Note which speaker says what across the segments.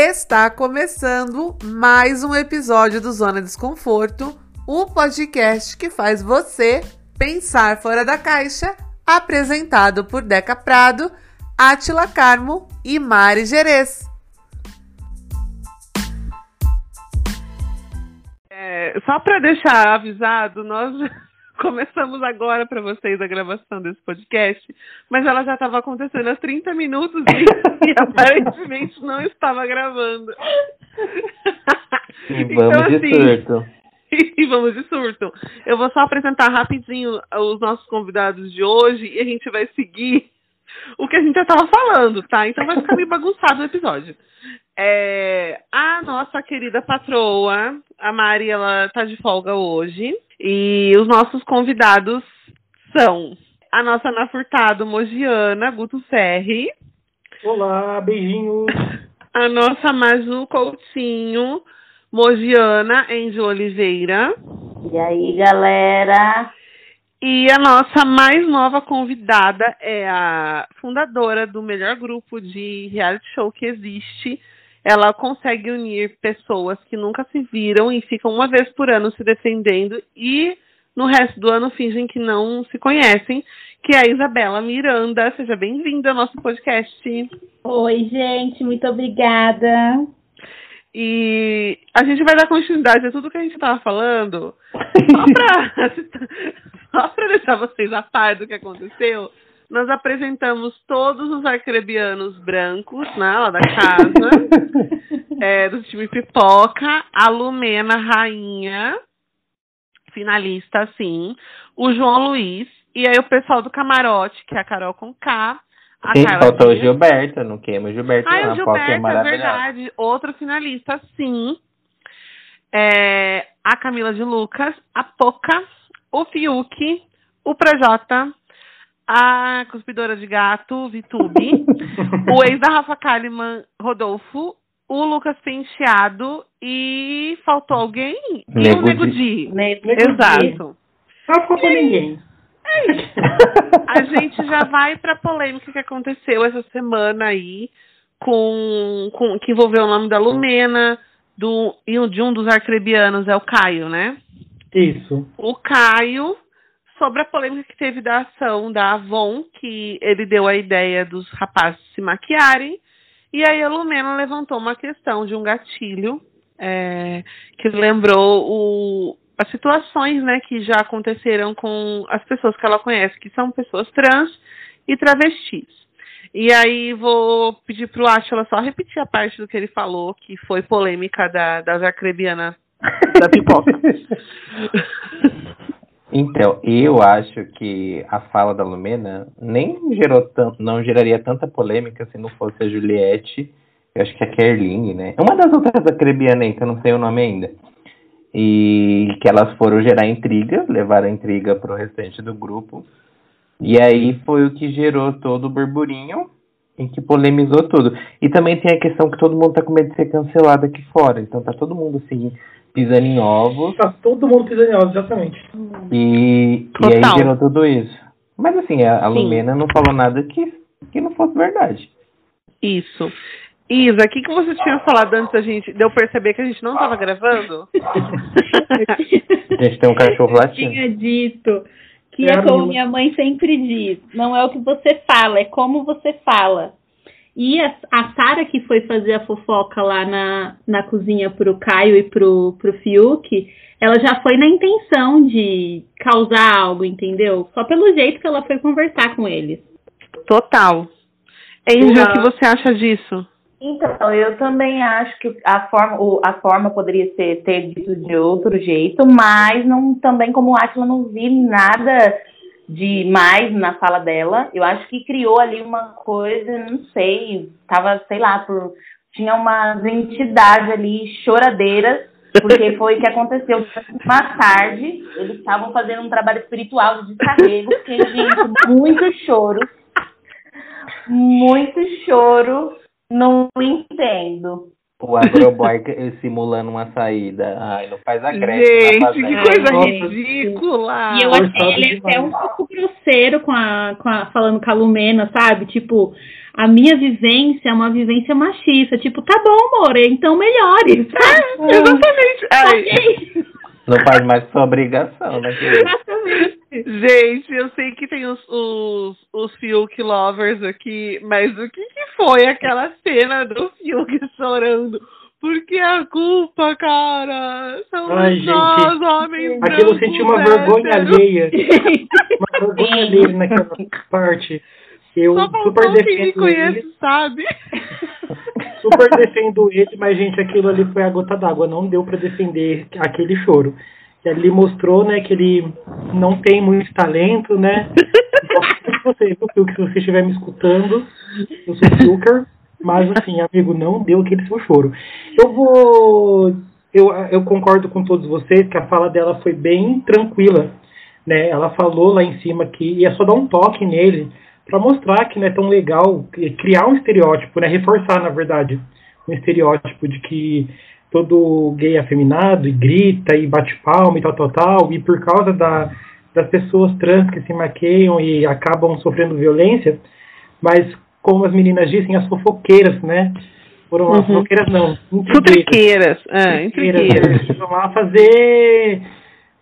Speaker 1: Está começando mais um episódio do Zona Desconforto, o podcast que faz você pensar fora da caixa, apresentado por Deca Prado, Atila Carmo e Mari Gerês.
Speaker 2: É, só para deixar avisado, nós começamos agora para vocês a gravação desse podcast, mas ela já estava acontecendo há 30 minutos e, e, aparentemente não estava gravando.
Speaker 3: E vamos então, assim, de surto.
Speaker 2: E vamos de surto. Eu vou só apresentar rapidinho os nossos convidados de hoje e a gente vai seguir o que a gente já estava falando, tá? Então vai ficar meio bagunçado o episódio. É, a nossa querida patroa, a Mari, ela tá de folga hoje. E os nossos convidados são a nossa Ana Furtado Mogiana, Guto Serri.
Speaker 4: Olá, beijinhos.
Speaker 2: A nossa Maju Coutinho, Mogiana Angel Oliveira.
Speaker 5: E aí, galera?
Speaker 2: E a nossa mais nova convidada é a fundadora do melhor grupo de reality show que existe, ela consegue unir pessoas que nunca se viram e ficam uma vez por ano se defendendo e no resto do ano fingem que não se conhecem, que é a Isabela Miranda. Seja bem-vinda ao nosso podcast.
Speaker 5: Oi, gente, muito obrigada.
Speaker 2: E a gente vai dar continuidade a tudo que a gente estava falando, só para deixar vocês a par do que aconteceu nós apresentamos todos os arcrebianos brancos, né, lá da casa, é, do time Pipoca, a Lumena Rainha, finalista, sim, o João Luiz, e aí o pessoal do Camarote, que é a Carol com K, a
Speaker 3: Sim, Carla faltou o Gilberto, não queima o Gilberto.
Speaker 2: Ah, o Gilberto, é, é verdade. Outro finalista, sim. É, a Camila de Lucas, a Poca, o Fiuk, o Projota, a cuspidora de gato, Vitube, o ex da Rafa Kalimann, Rodolfo, o Lucas Penteado e faltou alguém?
Speaker 3: Nego e
Speaker 2: o Nego Di.
Speaker 4: Exato. Não faltou ninguém.
Speaker 2: É isso. A gente já vai para a polêmica que aconteceu essa semana aí, com, com que envolveu o nome da Lumena, do, e de um dos arcrebianos é o Caio, né?
Speaker 4: Isso.
Speaker 2: O Caio sobre a polêmica que teve da ação da Avon, que ele deu a ideia dos rapazes se maquiarem, e aí a Lumena levantou uma questão de um gatilho é, que lembrou o, as situações né, que já aconteceram com as pessoas que ela conhece, que são pessoas trans e travestis. E aí vou pedir para o Átila só repetir a parte do que ele falou, que foi polêmica da, das arcrebianas da pipoca.
Speaker 3: Então, eu acho que a fala da Lumena nem gerou tanto, não geraria tanta polêmica se não fosse a Juliette, eu acho que a Kerline, né? Uma das outras da Crebiana aí, que eu não sei o nome ainda. E que elas foram gerar intriga, levaram a intriga pro restante do grupo. E aí foi o que gerou todo o burburinho e que polemizou tudo. E também tem a questão que todo mundo tá com medo de ser cancelado aqui fora. Então tá todo mundo assim, pisando em ovos.
Speaker 4: Tá todo mundo pisando em ovos, exatamente.
Speaker 3: E, e aí gerou tudo isso. Mas assim, a, a Lumena não falou nada que, que não fosse verdade.
Speaker 2: Isso. Isa, o que, que você tinha falado antes da gente? Deu perceber que a gente não estava gravando?
Speaker 3: a gente tem um cachorro latindo.
Speaker 5: Eu tinha dito que é, é como minha mãe sempre diz: não é o que você fala, é como você fala. E a, a Sara, que foi fazer a fofoca lá na, na cozinha pro Caio e pro, pro Fiuk, ela já foi na intenção de causar algo, entendeu? Só pelo jeito que ela foi conversar com eles.
Speaker 2: Total. Angel, o que você acha disso?
Speaker 5: Então, eu também acho que a forma, a forma poderia ser ter dito de outro jeito, mas não também como o Atila não vi nada de mais na fala dela. Eu acho que criou ali uma coisa, não sei, tava, sei lá, por tinha uma entidade ali choradeira, porque foi o que aconteceu mais tarde. Eles estavam fazendo um trabalho espiritual de descarrego, porque, gente, muito choro. Muito choro. Não entendo.
Speaker 3: O agroboy simulando uma saída. Ai, não faz a greve.
Speaker 2: Gente, que coisa ridícula.
Speaker 6: E eu achei ele até um pouco grosseiro com a, com a, falando com a Lumena, sabe? Tipo, a minha vivência é uma vivência machista. Tipo, tá bom, amor, então melhore.
Speaker 2: É, exatamente. Ai.
Speaker 3: Não faz mais sua obrigação, né?
Speaker 6: Exatamente.
Speaker 2: Gente, eu sei que tem os, os, os Fiuk lovers aqui, mas o que foi aquela cena do Fiuk chorando? Porque a culpa, cara, são
Speaker 4: Ai,
Speaker 2: nós, homens
Speaker 4: Aquilo eu senti uma
Speaker 2: héteros.
Speaker 4: vergonha alheia. Uma vergonha alheia naquela parte. Eu
Speaker 2: Só
Speaker 4: super
Speaker 2: faltou quem me
Speaker 4: defendo
Speaker 2: conhece,
Speaker 4: ele.
Speaker 2: sabe?
Speaker 4: Super defendo ele, mas, gente, aquilo ali foi a gota d'água. Não deu pra defender aquele choro. E ali mostrou, né, que ele não tem muito talento, né? Se você, viu, Fiuk, se você estiver me escutando, eu sou Filker, mas assim, amigo, não deu aquele seu choro. Eu vou. Eu, eu concordo com todos vocês que a fala dela foi bem tranquila. Né? Ela falou lá em cima que ia só dar um toque nele para mostrar que não é tão legal criar um estereótipo, né? Reforçar, na verdade, um estereótipo de que todo gay é afeminado e grita e bate palma e tal, tal, tal, e por causa da, das pessoas trans que se maqueiam e acabam sofrendo violência, mas como as meninas dizem, as fofoqueiras, né? Foram as
Speaker 2: Uhum.
Speaker 4: fofoqueiras não, intrigueiras.
Speaker 2: Futriqueiras. Ah, intrigueiras.
Speaker 4: Eles vão lá fazer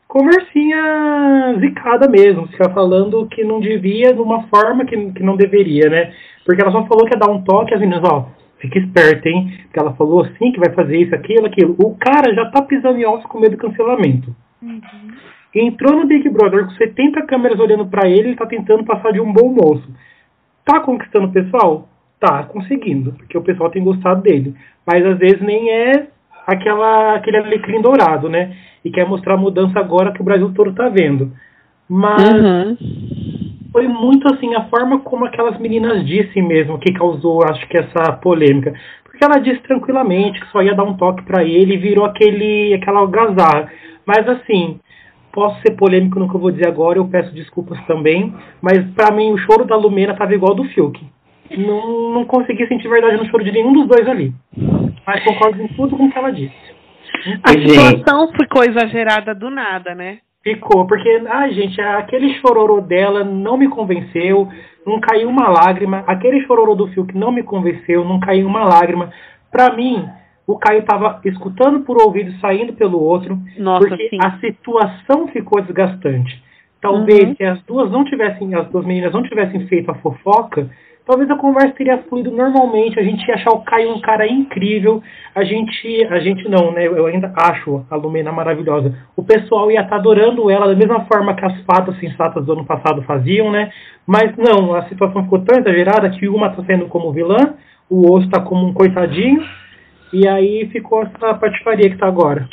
Speaker 4: conversinha zicada mesmo, ficar falando que não devia de uma forma que, que não deveria, né? Porque ela só falou que ia dar um toque às meninas, ó, fica esperta, hein? Porque ela falou assim que vai fazer isso, aquilo, aquilo. O cara já tá pisando em ovos com medo do cancelamento. Entrou no Big Brother com 70 câmeras olhando pra ele, ele tá tentando passar de um bom moço. Tá conquistando o pessoal? Tá conseguindo, porque o pessoal tem gostado dele. Mas às vezes nem é aquela, aquele alecrim dourado, né? E quer mostrar a mudança agora que o Brasil todo tá vendo. Mas
Speaker 2: Uhum.
Speaker 4: foi muito assim a forma como aquelas meninas dissem mesmo que causou, acho que essa polêmica. Porque ela disse tranquilamente que só ia dar um toque pra ele e virou aquele aquela algazarra. Mas assim, posso ser polêmico no que eu vou dizer agora, eu peço desculpas também, mas pra mim o choro da Lumena tava igual ao do Fiuk. Não, não consegui sentir verdade no choro de nenhum dos dois ali. Mas concordo em tudo com o que ela disse.
Speaker 2: A
Speaker 3: Gente.
Speaker 2: situação ficou exagerada do nada, né?
Speaker 4: Ficou, porque, ai gente, aquele chororô dela não me convenceu, não caiu uma lágrima. Aquele chororô do Fiuk não me convenceu, não caiu uma lágrima. Pra mim, o Caio tava escutando por ouvido, saindo pelo outro,
Speaker 2: Nossa,
Speaker 4: porque
Speaker 2: sim.
Speaker 4: a situação ficou desgastante. Talvez
Speaker 2: Uhum.
Speaker 4: se as duas não tivessem, as duas meninas não tivessem feito a fofoca, talvez a conversa teria fluído normalmente, a gente ia achar o Caio um cara incrível, a gente, a gente não, né? Eu ainda acho a Lumena maravilhosa. O pessoal ia estar adorando ela da mesma forma que as fadas sensatas do ano passado faziam, né? Mas não, a situação ficou tão exagerada que uma tá saindo como vilã, o outro tá como um coitadinho, e aí ficou essa patifaria que tá agora.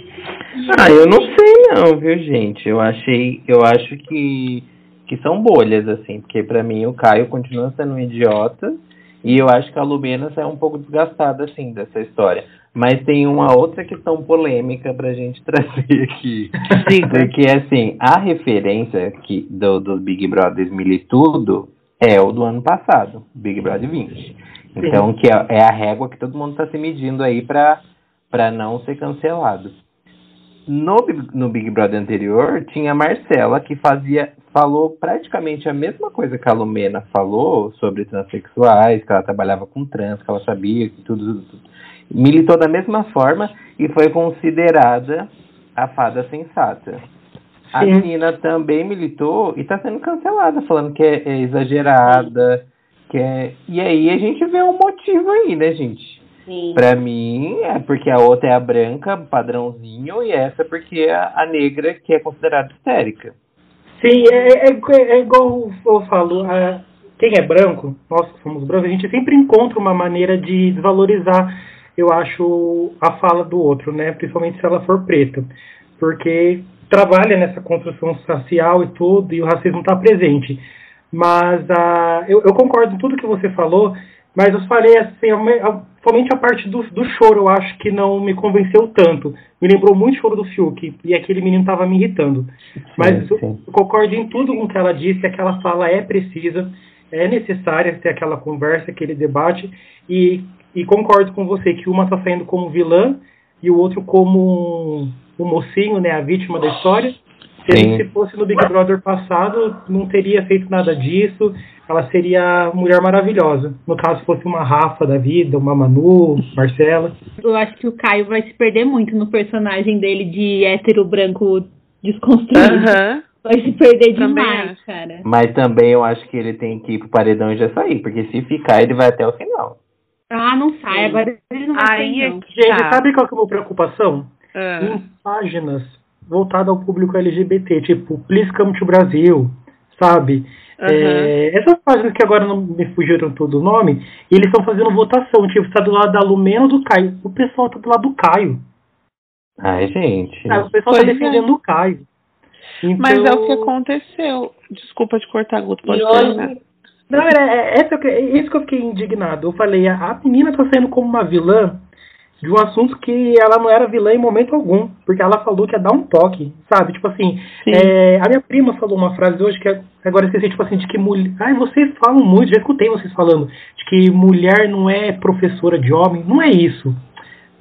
Speaker 3: Ah, eu não sei não, viu, gente? Eu achei, eu acho que que são bolhas assim, porque pra mim o Caio continua sendo um idiota e eu acho que a Lumena sai um pouco desgastada assim dessa história. Mas tem uma outra questão polêmica pra gente trazer aqui. Porque assim, a referência que do, do Big Brother Militudo é o do ano passado, Big Brother 20. Então, que é, é a régua que todo mundo tá se medindo aí pra não ser cancelado. No, Big- no Big Brother anterior, tinha a Marcela, que fazia, falou praticamente a mesma coisa que a Lumena falou sobre transexuais, que ela trabalhava com trans, que ela sabia que tudo, tudo, tudo. Militou da mesma forma e foi considerada a fada sensata. A
Speaker 4: Sim.
Speaker 3: Nina também militou e está sendo cancelada, falando que é, é exagerada, que é... E aí a gente vê um motivo aí, né, gente?
Speaker 5: Sim.
Speaker 3: Pra mim, é porque a outra é a branca, padrãozinho, e essa porque é a, a negra, que é considerada histérica.
Speaker 4: Sim, é, é, é igual eu falo, a- quem é branco, nós que somos brancos, a gente sempre encontra uma maneira de desvalorizar, eu acho, a fala do outro, né? Principalmente se ela for preta. Porque trabalha nessa construção social e tudo, e o racismo está presente. Mas ah, eu, eu concordo em tudo que você falou, mas eu falei assim, somente a parte do, do choro eu acho que não me convenceu tanto. Me lembrou muito o choro do Fiuk, e aquele menino estava me irritando. Mas
Speaker 3: Sim,
Speaker 4: eu,
Speaker 3: sim.
Speaker 4: eu concordo em tudo com o que ela disse, aquela fala é precisa, é necessária ter aquela conversa, aquele debate, e e concordo com você que uma tá saindo como vilã e o outro como o mocinho, né, a vítima da história. Se,
Speaker 3: Sim.
Speaker 4: ele, se fosse no Big Brother passado, não teria feito nada disso. Ela seria a Mulher Maravilhosa. No caso, fosse uma Rafa da vida, uma Manu, Marcela.
Speaker 6: Eu acho que o Caio vai se perder muito no personagem dele de hétero branco desconstruído. Vai se perder
Speaker 2: Também
Speaker 6: demais,
Speaker 2: acho.
Speaker 6: cara.
Speaker 3: Mas também eu acho que ele tem que ir pro paredão e já sair, porque se ficar, ele vai até o final.
Speaker 6: Ah, não sai, agora ele não vai
Speaker 2: Aí
Speaker 6: sair,
Speaker 2: é
Speaker 6: não.
Speaker 4: Gente,
Speaker 2: tá.
Speaker 4: sabe qual que é a minha preocupação?
Speaker 2: Ah.
Speaker 4: Em páginas voltadas ao público LGBT, tipo Please Come to Brasil, sabe?
Speaker 2: Aham.
Speaker 4: É, essas páginas que agora não me fugiram todo o nome, e eles estão fazendo votação, tipo, está do lado da Lumena ou do Caio. O pessoal tá do lado do Caio.
Speaker 3: Ai, gente.
Speaker 4: sabe? O pessoal
Speaker 2: Pois
Speaker 4: tá
Speaker 2: é.
Speaker 4: defendendo o Caio. Então,
Speaker 2: Mas é o que aconteceu. Desculpa te cortar, Guto. Pode terminar.
Speaker 5: hoje,
Speaker 4: Não, é, é, que- é isso que eu fiquei indignado. Eu falei, a, a menina tá saindo como uma vilã de um assunto que ela não era vilã em momento algum. Porque ela falou que ia dar um toque, sabe? Tipo assim,
Speaker 2: Sim.
Speaker 4: é, a minha prima falou uma frase hoje que agora esqueci, tipo assim, de que mulher. Ai, vocês falam muito, já escutei vocês falando, de que mulher não é professora de homem. Não é isso.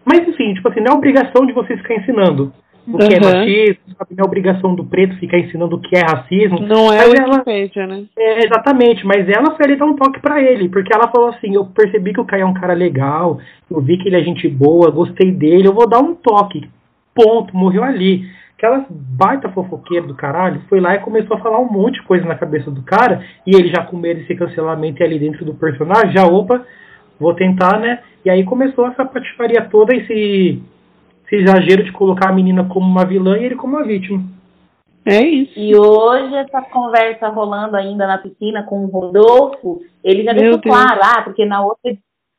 Speaker 4: Mas enfim, tipo assim, não é obrigação de vocês ficar ensinando o que é
Speaker 2: Uhum.
Speaker 4: machismo, sabe? Não é obrigação do preto ficar ensinando o que é racismo.
Speaker 2: Não é Wikipedia, né?
Speaker 4: É, exatamente, mas ela foi ali dar um toque pra ele, porque ela falou assim, eu percebi que o Caio é um cara legal, eu vi que ele é gente boa, gostei dele, eu vou dar um toque. Ponto, morreu ali. Aquela baita fofoqueira do caralho foi lá e começou a falar um monte de coisa na cabeça do cara, e ele já com medo desse cancelamento e ali dentro do personagem, já, opa, vou tentar, né? E aí começou essa patifaria toda, esse, esse exagero de colocar a menina como uma vilã e ele como uma vítima.
Speaker 2: É isso.
Speaker 5: E hoje, essa conversa rolando ainda na piscina com o Rodolfo, ele já
Speaker 2: Meu
Speaker 5: deixou
Speaker 2: Deus.
Speaker 5: claro, ah, porque na outra,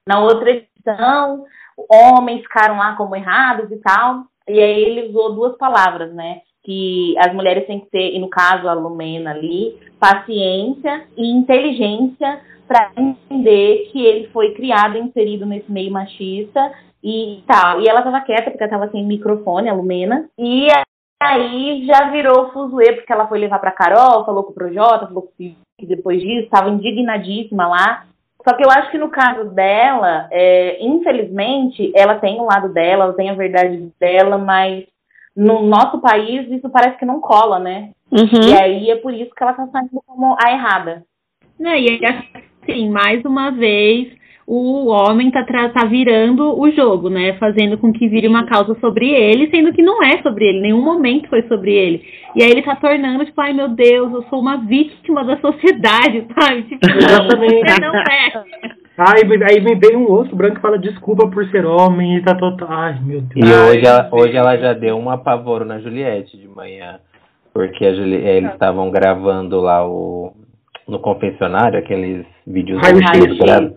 Speaker 5: na outra edição, homens ficaram lá como errados e tal. E aí ele usou duas palavras, né? Que as mulheres têm que ter, e no caso a Lumena ali, paciência e inteligência para entender que ele foi criado e inserido nesse meio machista e tal. E ela estava quieta porque ela estava sem microfone, a Lumena. E aí já virou fuzuê, porque ela foi levar pra Carol, falou com o Projota, falou com o depois disso, estava indignadíssima lá. Só que eu acho que no caso dela, é, infelizmente, ela tem o lado dela, ela tem a verdade dela, mas no nosso país isso parece que não cola, né?
Speaker 2: Uhum.
Speaker 5: E aí é por isso que ela tá saindo como a errada.
Speaker 6: Não, e assim, mais uma vez, o homem tá, tá virando o jogo, né? Fazendo com que vire uma causa sobre ele, sendo que não é sobre ele, em nenhum momento foi sobre ele. E aí ele tá tornando, tipo, ai meu Deus, eu sou uma vítima da sociedade, sabe? Tipo,
Speaker 4: Exatamente.
Speaker 6: não é.
Speaker 4: Aí, aí me vem um outro branco e fala desculpa por ser homem e tá total. Ai, meu
Speaker 3: E
Speaker 4: Deus.
Speaker 2: Ai,
Speaker 3: hoje, ela, hoje ela já deu um apavoro na Juliette de manhã. Porque a Juli- eles estavam gravando lá o, no confessionário, aqueles vídeos
Speaker 4: Raio-X.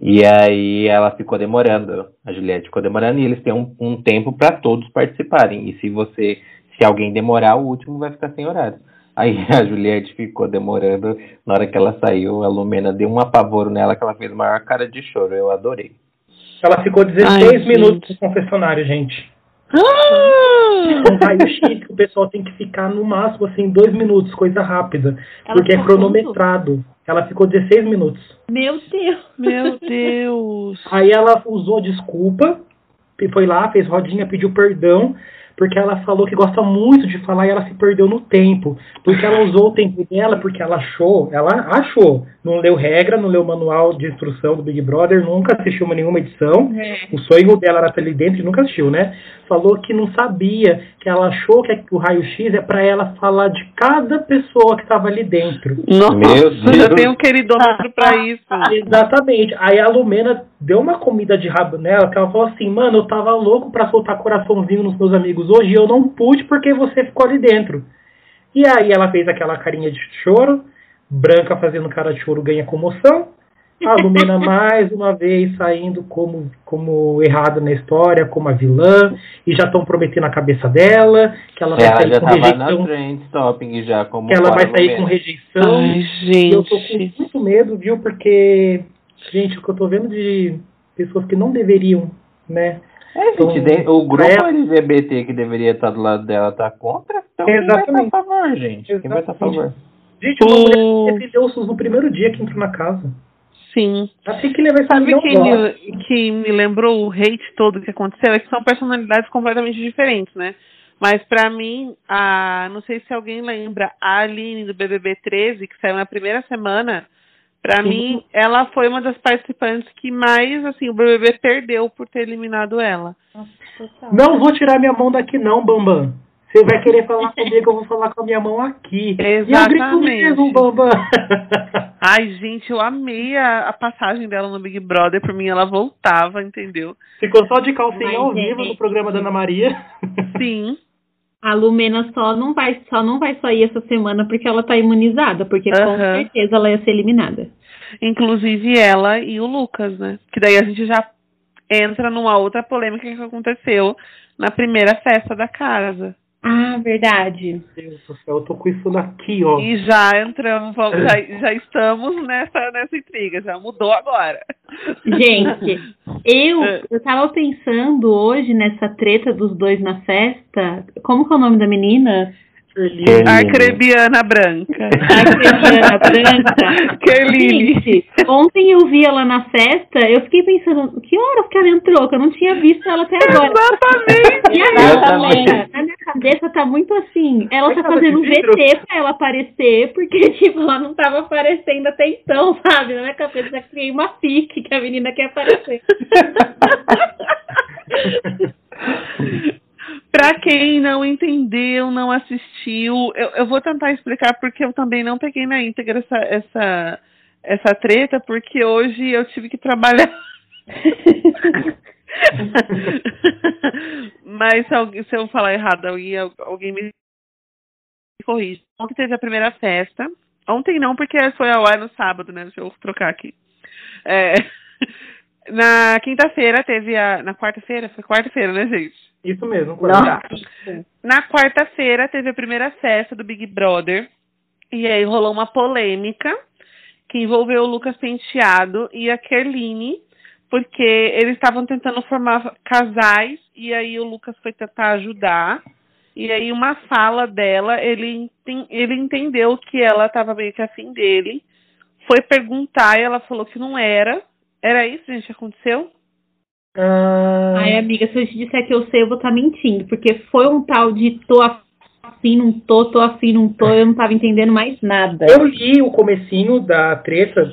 Speaker 3: E aí ela ficou demorando. A Juliette ficou demorando e eles têm um, um tempo para todos participarem. E se você, se alguém demorar, o último vai ficar sem horário. Aí a Juliette ficou demorando. Na hora que ela saiu, a Lumena deu um apavoro nela que ela fez a maior cara de choro. Eu adorei.
Speaker 4: Ela ficou 16
Speaker 2: Ai,
Speaker 4: minutos no confessionário, gente.
Speaker 2: Ah!
Speaker 4: Um raio-x que o pessoal tem que ficar no máximo assim, dois minutos, coisa rápida.
Speaker 6: Ela
Speaker 4: porque é cronometrado. Ela ficou 16 minutos.
Speaker 6: Meu Deus.
Speaker 2: Meu Deus.
Speaker 4: Aí ela usou desculpa, e foi lá, fez rodinha, pediu perdão, porque ela falou que gosta muito de falar e ela se perdeu no tempo. Porque ela usou o tempo dela, porque ela achou, ela achou, não leu regra, não leu manual de instrução do Big Brother, nunca assistiu nenhuma edição. O sonho dela era estar ali dentro e nunca assistiu, né? Falou que não sabia, que ela achou que o raio-x é para ela falar de cada pessoa que estava ali dentro.
Speaker 2: Nossa,
Speaker 3: Meu
Speaker 2: já
Speaker 3: Deus.
Speaker 2: tem um queridômetro pra isso.
Speaker 4: Exatamente. Aí a Lumena deu uma comida de rabo nela, que ela falou assim, mano, eu tava louco pra soltar coraçãozinho nos meus amigos hoje e eu não pude porque você ficou ali dentro. E aí ela fez aquela carinha de choro, branca fazendo cara de choro ganha comoção. A Lumena mais uma vez saindo como, como errada na história, como a vilã, e já estão prometendo a cabeça dela, que ela vai
Speaker 3: Ela
Speaker 4: sair
Speaker 3: já
Speaker 4: com rejeição,
Speaker 3: na trend topping já, como
Speaker 4: que ela vai sair
Speaker 3: Lumena.
Speaker 4: com rejeição.
Speaker 2: Ai,
Speaker 4: E eu tô com
Speaker 2: gente.
Speaker 4: muito medo, viu? Porque, gente, o que eu tô vendo de pessoas que não deveriam, né?
Speaker 3: É, gente,
Speaker 4: Então,
Speaker 3: o grupo
Speaker 4: ela-
Speaker 3: LGBT que deveria estar do lado dela tá contra, então quem vai estar a
Speaker 4: Exatamente.
Speaker 3: favor, gente? Quem vai estar a
Speaker 4: Exatamente.
Speaker 3: favor?
Speaker 4: Gente, uma mulher defendeu o SUS no primeiro dia que entrou na casa.
Speaker 2: Sim.
Speaker 4: Assim que
Speaker 2: Sabe quem me, que me lembrou o hate todo que aconteceu? É que são personalidades completamente diferentes, né? Mas pra mim, a, não sei se alguém lembra, a Aline do BBB 13, que saiu na primeira semana, pra
Speaker 4: Sim.
Speaker 2: mim, ela foi uma das participantes que mais, assim, o BBB perdeu por ter eliminado ela.
Speaker 4: Não vou tirar minha mão daqui não, Bambam. Você vai querer falar comigo, eu vou falar com a minha mão aqui. E eu grito
Speaker 2: Exatamente.
Speaker 4: mesmo, Bambam.
Speaker 2: Ai, gente, eu amei a, a passagem dela no Big Brother. Por mim, ela voltava, entendeu?
Speaker 4: Ficou só de calcinha
Speaker 6: Mas,
Speaker 4: ao vivo
Speaker 6: é.
Speaker 4: no programa da Ana Maria.
Speaker 2: Sim.
Speaker 6: A Lumena só não vai, só não vai sair essa semana porque ela tá imunizada, porque com
Speaker 2: Aham.
Speaker 6: certeza ela ia ser eliminada.
Speaker 2: Inclusive ela e o Lucas, né? Que daí a gente já entra numa outra polêmica que aconteceu na primeira festa da casa.
Speaker 6: Ah, verdade.
Speaker 4: Meu Deus do céu, eu tô com isso aqui, ó.
Speaker 2: E já entramos, vamos- já, já estamos nessa, nessa intriga, já mudou agora.
Speaker 6: Gente, eu,
Speaker 2: É.
Speaker 6: eu tava pensando hoje nessa treta dos dois na festa. Como que é o nome da menina?
Speaker 4: Kerline.
Speaker 2: Arcrebiana branca.
Speaker 6: A Cristiana Branca.
Speaker 2: Kerline.
Speaker 6: Gente, ontem eu vi ela na festa, eu fiquei pensando, que horas que ela entrou? Que eu não tinha visto ela até agora.
Speaker 2: Exatamente.
Speaker 6: E a
Speaker 3: Eu
Speaker 6: minha na minha cabeça tá muito assim. Ela
Speaker 4: Mas
Speaker 6: tá fazendo um? VT pra ela aparecer, porque, tipo, ela não tava aparecendo até então, sabe? Na minha cabeça já criei uma fique que a menina quer aparecer.
Speaker 2: Pra quem não entendeu, não assistiu, eu, eu vou tentar explicar porque eu também não peguei na íntegra essa, essa, essa treta, porque hoje eu tive que trabalhar. Mas se, alguém- se eu falar errado, alguém, alguém me corrige. Ontem teve a primeira festa. Ontem não, porque foi ao ar no sábado, né? Deixa eu trocar aqui. É, na quinta-feira teve a. Na quarta-feira? Foi quarta-feira, né, gente?
Speaker 4: Isso mesmo.
Speaker 2: Na quarta-feira teve a primeira festa do Big Brother. E aí rolou uma polêmica que envolveu o Lucas Penteado e a Kerline, porque eles estavam tentando formar casais e aí o Lucas foi tentar ajudar. E aí uma fala dela, ele, ele entendeu que ela estava meio que afim dele. Foi perguntar e ela falou que não era. Era isso, gente, que aconteceu?
Speaker 4: Ah,
Speaker 6: Ai, amiga, se eu te disser que eu sei, eu vou estar mentindo, porque foi um tal de tô afim, não tô, tô afim, não tô, eu não tava entendendo mais nada.
Speaker 4: eu li o comecinho da treta.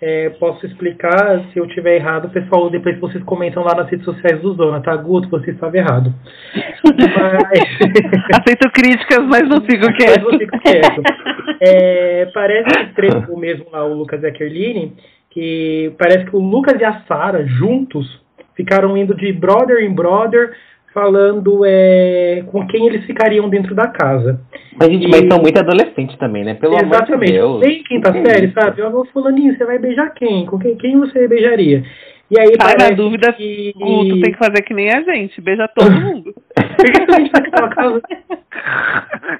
Speaker 4: é, posso explicar se eu tiver errado, pessoal. Depois vocês comentam lá nas redes sociais do Zona, tá? Guto, você estava errado. Mas...
Speaker 2: Aceito críticas, mas não fico
Speaker 4: Mas
Speaker 2: quieto.
Speaker 4: eu fico quieto. É, parece que tretou mesmo lá o Lucas e a Kerline, que parece que o Lucas e a Sara juntos ficaram indo de brother em brother, falando é, com quem eles ficariam dentro da casa.
Speaker 3: Mas, gente, mas são muito adolescentes também, né? Pelo amor de
Speaker 4: Exatamente.
Speaker 3: Deus.
Speaker 4: Bem quinta
Speaker 3: Que
Speaker 4: série,
Speaker 3: isso?
Speaker 4: sabe? Ó, fulaninho, você vai beijar quem? Com quem, quem você beijaria? E aí
Speaker 2: Sai na
Speaker 4: parece
Speaker 2: dúvida,
Speaker 4: que...
Speaker 2: Guto tem que fazer que nem a gente, beija todo mundo.
Speaker 4: A tá naquela casa?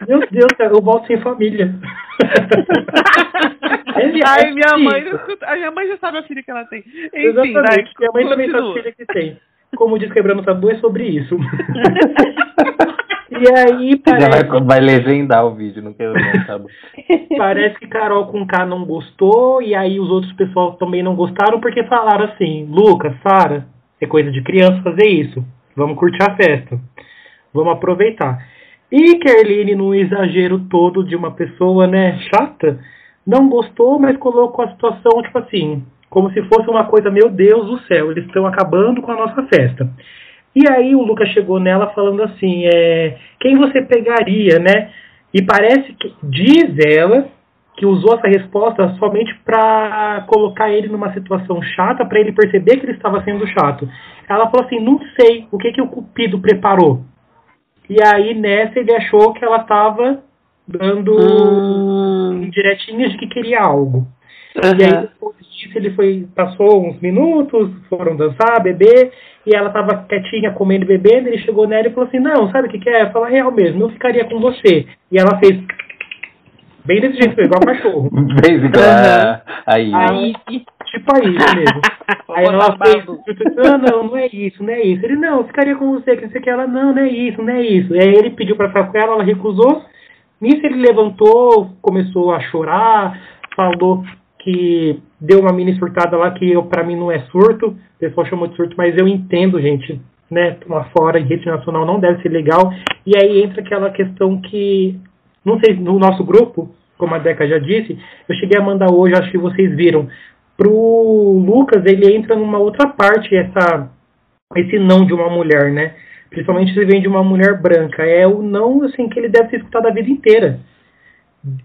Speaker 4: Meu Deus, cara, eu volto sem família. Ele-
Speaker 2: Ai, minha mãe, não a minha mãe já sabe a filha que ela tem. Enfim,
Speaker 4: Exatamente.
Speaker 2: vai,
Speaker 4: Minha mãe também sabe
Speaker 2: continua.
Speaker 4: filha que tem. Como diz Quebrando Tabu, é sobre isso. e aí
Speaker 3: Já
Speaker 4: parece,
Speaker 3: vai, vai legendar o vídeo, não quero sabe?
Speaker 4: parece que Carol com K não gostou, e aí os outros pessoal também não gostaram, porque falaram assim, Lucas, Sara, é coisa de criança fazer isso. Vamos curtir a festa. Vamos aproveitar. E Kerline, no exagero todo de uma pessoa, né, chata, não gostou, mas colocou a situação, tipo assim, como se fosse uma coisa, meu Deus do céu, eles estão acabando com a nossa festa. E aí o Lucas chegou nela falando assim, é, quem você pegaria, né? E parece que, diz ela, que usou essa resposta somente para colocar ele numa situação chata, para ele perceber que ele estava sendo chato. Ela falou assim, não sei o que, que o Cupido preparou. E aí nessa ele achou que ela estava dando
Speaker 2: Hum,
Speaker 4: indiretinhas de que queria algo. E aí depois disso ele foi, passou uns minutos, foram dançar, beber, e ela tava quietinha comendo e bebendo, ele chegou nela e falou assim, não, sabe o que, que é? Fala real mesmo, eu ficaria com você. E ela fez bem desse jeito, igual cachorro.
Speaker 3: Fez igual a- aí.
Speaker 4: Aí, tipo aí mesmo. Aí
Speaker 2: Vou
Speaker 4: ela fez, não, não, não é isso, não é isso. Ele, não, eu ficaria com você, que você quer ela, não, não é isso, não é isso. E aí ele pediu pra ficar com ela, ela recusou. Nisso ele levantou, começou a chorar, falou que deu uma mini surtada lá que eu, pra mim não é surto. O pessoal chamou de surto, mas eu entendo, gente. Né, tomar fora em rede nacional não deve ser legal. E aí entra aquela questão que, não sei, no nosso grupo, como a Deca já disse, eu cheguei a mandar hoje, acho que vocês viram. Pro Lucas, ele entra numa outra parte, essa, esse não de uma mulher, né? Principalmente se vem de uma mulher branca. É o não assim que ele deve ter escutado a vida inteira.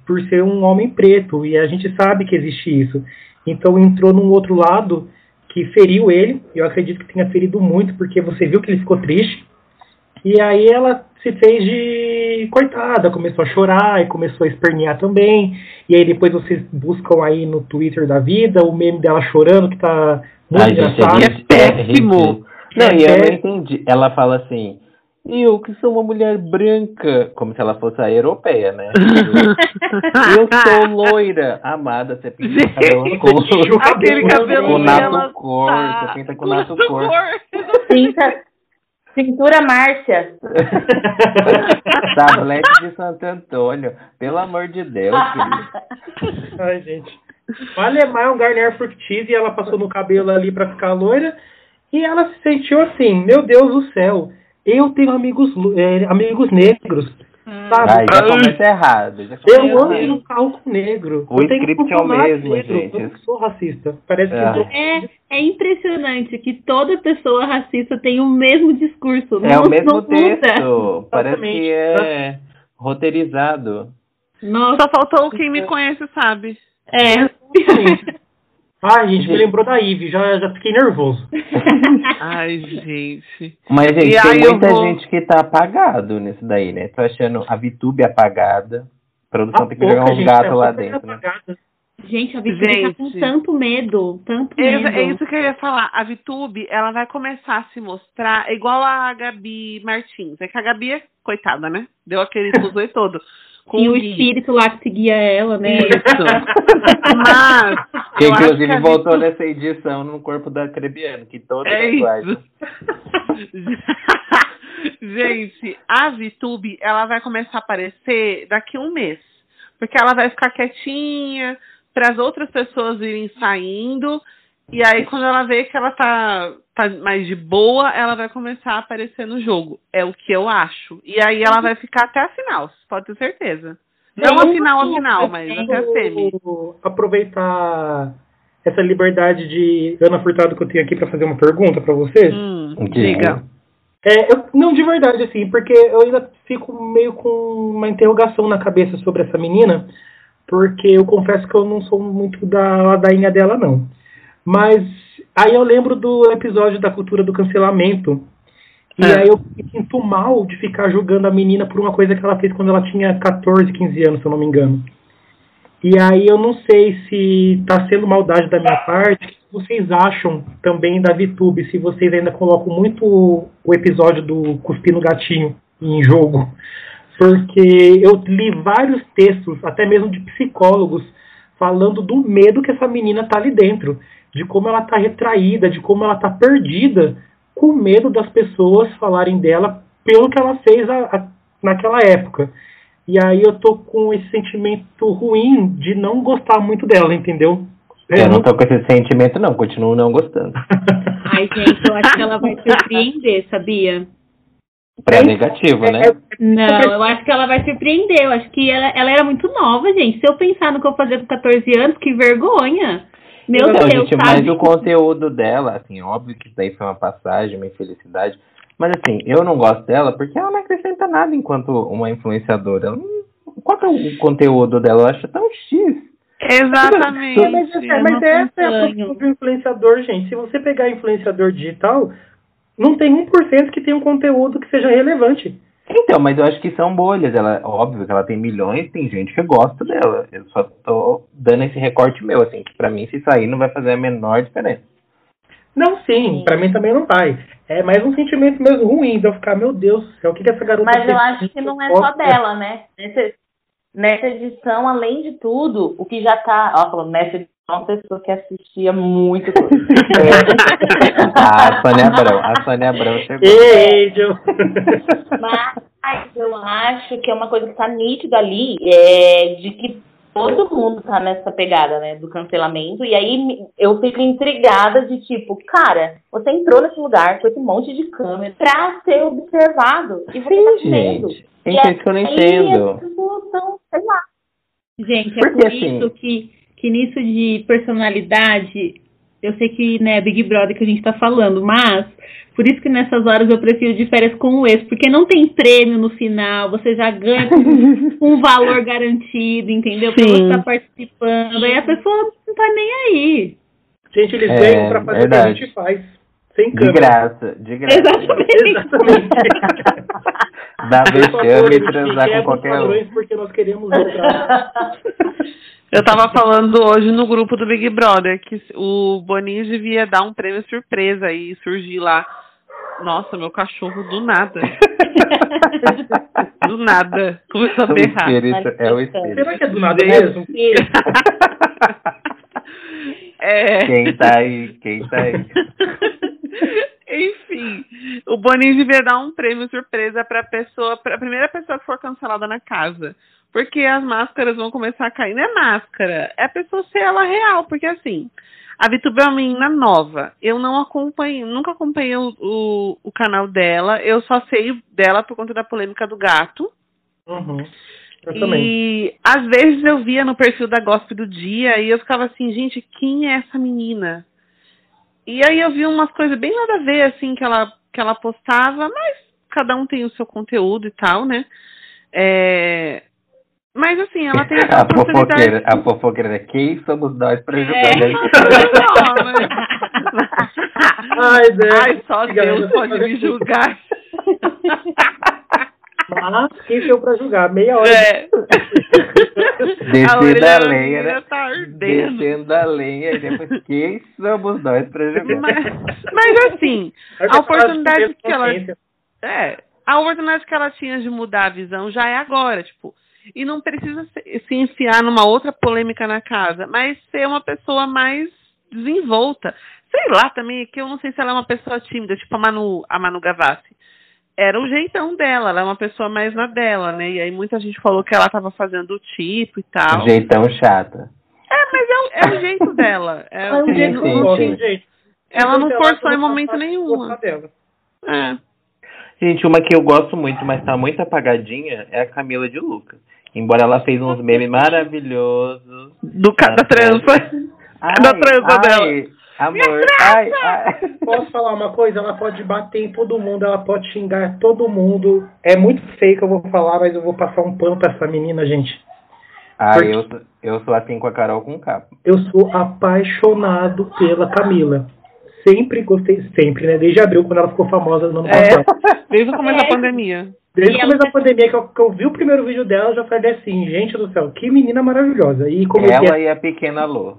Speaker 4: Por ser um homem preto. E a gente sabe que existe isso. Então entrou num outro lado que feriu ele. Eu acredito que tenha ferido muito, porque você viu que ele ficou triste. E aí ela se fez de coitada, começou a chorar e começou a espernear também. E aí depois vocês buscam aí no Twitter da vida o meme dela chorando, que tá muito
Speaker 3: Ai, gente,
Speaker 4: engraçado.
Speaker 3: é péssimo. Não, e eu não entendi. Ela fala assim, eu que sou uma mulher branca, como se ela fosse a europeia, né? eu sou loira, amada, você pinta
Speaker 2: Gente,
Speaker 3: cabelo com,
Speaker 2: Aquele cabelo
Speaker 3: com
Speaker 2: dela
Speaker 3: nato cor,
Speaker 2: tá
Speaker 3: você pinta com
Speaker 2: com
Speaker 3: nato cor.
Speaker 5: Cinta, cintura Márcia.
Speaker 3: Tablete de Santo Antônio, pelo amor de Deus, querido.
Speaker 4: Ai, gente. O Alemar é um Garnier Fructis e ela passou no cabelo ali pra ficar loira. E ela se sentiu assim, meu Deus do céu, eu tenho amigos, é, amigos negros, sabe?
Speaker 3: Ai, já começa errado. Já
Speaker 4: Eu
Speaker 3: começa
Speaker 4: ando
Speaker 3: errado.
Speaker 4: no carro com negro.
Speaker 3: O
Speaker 4: Eu
Speaker 3: script
Speaker 4: que
Speaker 3: é o mesmo,
Speaker 4: negro.
Speaker 3: gente.
Speaker 4: Eu não sou racista. Parece que
Speaker 3: É.
Speaker 4: eu tô-
Speaker 6: É, é impressionante que toda pessoa racista tem o mesmo discurso.
Speaker 3: É
Speaker 6: não,
Speaker 3: o mesmo texto. Parece
Speaker 4: Exatamente.
Speaker 3: que é roteirizado.
Speaker 6: Nossa,
Speaker 2: Só faltou quem me conhece, sabe?
Speaker 6: é.
Speaker 4: Ai, gente, me lembrou da Ive, já, já fiquei nervoso.
Speaker 2: Ai, gente.
Speaker 3: Mas, gente,
Speaker 2: E
Speaker 3: tem muita
Speaker 2: vou-
Speaker 3: gente que tá apagado nisso daí, né? Tô achando a VTube apagada. A produção
Speaker 4: A
Speaker 3: tem que jogar
Speaker 4: pouca,
Speaker 3: uns
Speaker 4: gente,
Speaker 3: gatos
Speaker 4: é
Speaker 3: lá
Speaker 4: super
Speaker 3: dentro, né?
Speaker 6: Gente, a Vitória tá com tanto medo, tanto
Speaker 2: É,
Speaker 6: medo.
Speaker 2: é isso que eu ia falar. A VTube, ela vai começar a se mostrar é igual a Gabi Martins. É que a Gabi é coitada, né? Deu aquele fuzuê todo. Com
Speaker 6: E o espírito lá que seguia ela, né?
Speaker 2: Isso. Mas,
Speaker 3: Que inclusive voltou
Speaker 2: VTube-
Speaker 3: nessa edição no corpo da Crebiano, que todo
Speaker 2: É isso. Gente, a VTube, ela vai começar a aparecer daqui a um mês. Porque ela vai ficar quietinha para as outras pessoas irem saindo. E aí, quando ela vê que ela tá, tá mais de boa, ela vai começar a aparecer no jogo. É o que eu acho. E aí ela vai ficar até a final, pode ter certeza. Não a final, a final, mas até a semi.
Speaker 4: Aproveitar essa liberdade de Ana Furtado que eu tenho aqui para fazer uma pergunta para vocês.
Speaker 2: Hum,
Speaker 3: Diga.
Speaker 2: diga.
Speaker 4: É, eu- não de verdade, assim, porque eu ainda fico meio com uma interrogação na cabeça sobre essa menina, porque eu confesso que eu não sou muito da ladainha dela, não. Mas aí eu lembro do episódio da cultura do cancelamento. E
Speaker 2: É.
Speaker 4: aí eu me sinto mal de ficar julgando a menina por uma coisa que ela fez quando ela tinha 14, 15 anos, se eu não me engano. E aí eu não sei se tá sendo maldade da minha parte. O que vocês acham também da VTube? Se vocês ainda colocam muito o episódio do Cuspir no Gatinho em jogo. Porque eu li vários textos, até mesmo de psicólogos, falando do medo que essa menina tá ali dentro. De como ela tá retraída, de como ela tá perdida, com medo das pessoas falarem dela pelo que ela fez a- a- naquela época. E aí eu tô com esse sentimento ruim de não gostar muito dela, entendeu?
Speaker 3: Eu não tô com esse sentimento, não. Continuo não gostando.
Speaker 6: Ai, gente, eu acho que ela vai surpreender, sabia?
Speaker 3: Pré-negativo, né?
Speaker 4: É-
Speaker 6: Não, eu acho que ela vai surpreender. Eu acho que ela, ela era muito nova, gente. Se eu pensar no que eu fazia com 14 anos, que vergonha. Meu
Speaker 3: Não,
Speaker 6: Deus,
Speaker 3: gente,
Speaker 6: sabe?
Speaker 3: mas o conteúdo dela, assim, óbvio que isso daí foi uma passagem, uma infelicidade. Mas assim, eu não gosto dela porque ela não acrescenta nada enquanto uma influenciadora. Qual que é o conteúdo dela? Eu acho tão X.
Speaker 2: Exatamente.
Speaker 4: É, mas, mas
Speaker 6: não
Speaker 4: essa é a do influenciador, gente. Se você pegar influenciador digital, não tem 1% que tenha um conteúdo que seja relevante.
Speaker 3: Então, mas eu acho que são bolhas. Ela, óbvio que ela tem milhões, tem gente que gosta dela. Eu só tô dando esse recorte meu, assim, que pra mim, se sair, não vai fazer a menor diferença.
Speaker 4: Não, sim, pra mim também não vai. É mais um sentimento mesmo ruim de eu ficar, meu Deus do céu, o que, que essa garota
Speaker 5: Mas eu acho que não é só dela, né? Nessa, nessa edição, além de tudo, o que já tá. Ó, falando, nessa edição, uma pessoa que assistia muito
Speaker 3: a Sônia Abrão, a Sônia Abrão chegou.
Speaker 4: Ei, Angel!
Speaker 5: Mas eu acho que é uma coisa que tá nítida ali, é, de que todo mundo tá nessa pegada, né, do cancelamento. E aí eu fico intrigada de tipo, cara, você entrou nesse lugar com esse monte de câmera pra ser observado. E você tá vendo.
Speaker 3: Gente, gente, é isso que eu não entendo.
Speaker 5: as pessoas tão, sei lá.
Speaker 6: Gente, é
Speaker 3: Porque,
Speaker 6: por
Speaker 3: assim-
Speaker 6: isso que, que nisso de personalidade, eu sei que né, é Big Brother que a gente tá falando, mas por isso que nessas horas eu prefiro de férias com o ex, porque não tem prêmio no final, você já ganha com um valor garantido, entendeu? Pra você estar participando, aí a pessoa não tá nem aí.
Speaker 4: Gente, eles
Speaker 3: É,
Speaker 4: ganham pra fazer o que a
Speaker 3: verdade.
Speaker 4: gente faz. Sem
Speaker 3: De
Speaker 4: câmera.
Speaker 3: graça, de graça.
Speaker 6: Exatamente.
Speaker 4: Exatamente.
Speaker 3: Dá vexame
Speaker 4: gente,
Speaker 3: transar com qualquer um.
Speaker 4: porque nós queremos entrar.
Speaker 2: Eu tava falando hoje no grupo do Big Brother que o Boninho devia dar um prêmio surpresa e surgir lá. Nossa, meu cachorro do nada. Do nada. Começou a
Speaker 3: O
Speaker 2: berrar.
Speaker 3: espírito, é o espírito.
Speaker 4: Será que é do nada mesmo?
Speaker 2: É.
Speaker 3: Quem tá aí? Quem tá aí?
Speaker 2: Enfim, o Boninho devia dar um prêmio surpresa pra pessoa, pra primeira pessoa que for cancelada na casa. Porque as máscaras vão começar a cair. Não é máscara, é a pessoa ser ela real. Porque assim, a Vitube é uma menina nova. Eu não acompanho, nunca acompanhei o, o, o canal dela. Eu só sei dela por conta da polêmica do gato.
Speaker 4: Uhum. Eu também.
Speaker 2: E às vezes eu via no perfil da Gospel do dia e eu ficava assim, gente, quem é essa menina? E aí eu vi umas coisas bem nada a ver, assim, que ela, que ela postava, mas cada um tem o seu conteúdo e tal, né? É... Mas assim, ela tem essa
Speaker 3: A fofoqueira, a fofoqueira, quem somos nós pra julgar?
Speaker 6: É.
Speaker 3: né?
Speaker 2: Não, mas-
Speaker 4: Ai, Deus.
Speaker 2: Ai, só Deus pode me julgar.
Speaker 4: Mas quem sou eu pra julgar? Meia hora.
Speaker 2: É. A
Speaker 3: Descendo a
Speaker 2: da
Speaker 3: lenha, né?
Speaker 2: tá.
Speaker 3: Descendo a lenha e depois quem somos nós pra julgar?
Speaker 2: Mas, mas assim, a oportunidade que ela. É, a oportunidade que ela tinha de mudar a visão já é agora, tipo, e não precisa se, se enfiar numa outra polêmica na casa, mas ser uma pessoa mais desenvolta. Sei lá também, que eu não sei se ela é uma pessoa tímida, tipo a Manu, a Manu Gavassi. Era o jeitão dela, ela é uma pessoa mais na dela, né? E aí muita gente falou que ela tava fazendo o tipo e tal.
Speaker 3: Jeitão chata.
Speaker 2: É, mas é, o- é o jeito dela. É,
Speaker 5: É o jeito
Speaker 2: não-
Speaker 3: sim,
Speaker 2: não
Speaker 4: Gosto,
Speaker 3: sim.
Speaker 4: gente.
Speaker 2: Ela não forçou em momento nenhum. É.
Speaker 3: Gente, uma que eu gosto muito, mas tá muito apagadinha, é a Camila de Luca. Embora ela fez uns memes maravilhosos.
Speaker 2: Do ca- da
Speaker 3: Ah,
Speaker 2: trança. da trança dela.
Speaker 3: Amor, ai, ai.
Speaker 4: Posso falar uma coisa? Ela pode bater em todo mundo, ela pode xingar todo mundo. É muito feio que eu vou falar, mas eu vou passar um pano pra essa menina, gente.
Speaker 3: Ai, eu, sou- eu sou assim com a Carol com capa.
Speaker 4: Eu sou apaixonado pela Camila. Sempre gostei, sempre, né? Desde abril, quando ela ficou famosa no ano
Speaker 2: É,
Speaker 4: passado.
Speaker 2: desde o começo
Speaker 6: É.
Speaker 2: da pandemia.
Speaker 4: Desde o começo
Speaker 6: ela-
Speaker 4: da pandemia, que eu, que eu vi o primeiro vídeo dela, eu já falei assim, gente do céu, que menina maravilhosa. E como que
Speaker 3: Ela
Speaker 4: é
Speaker 3: e a pequena Lô.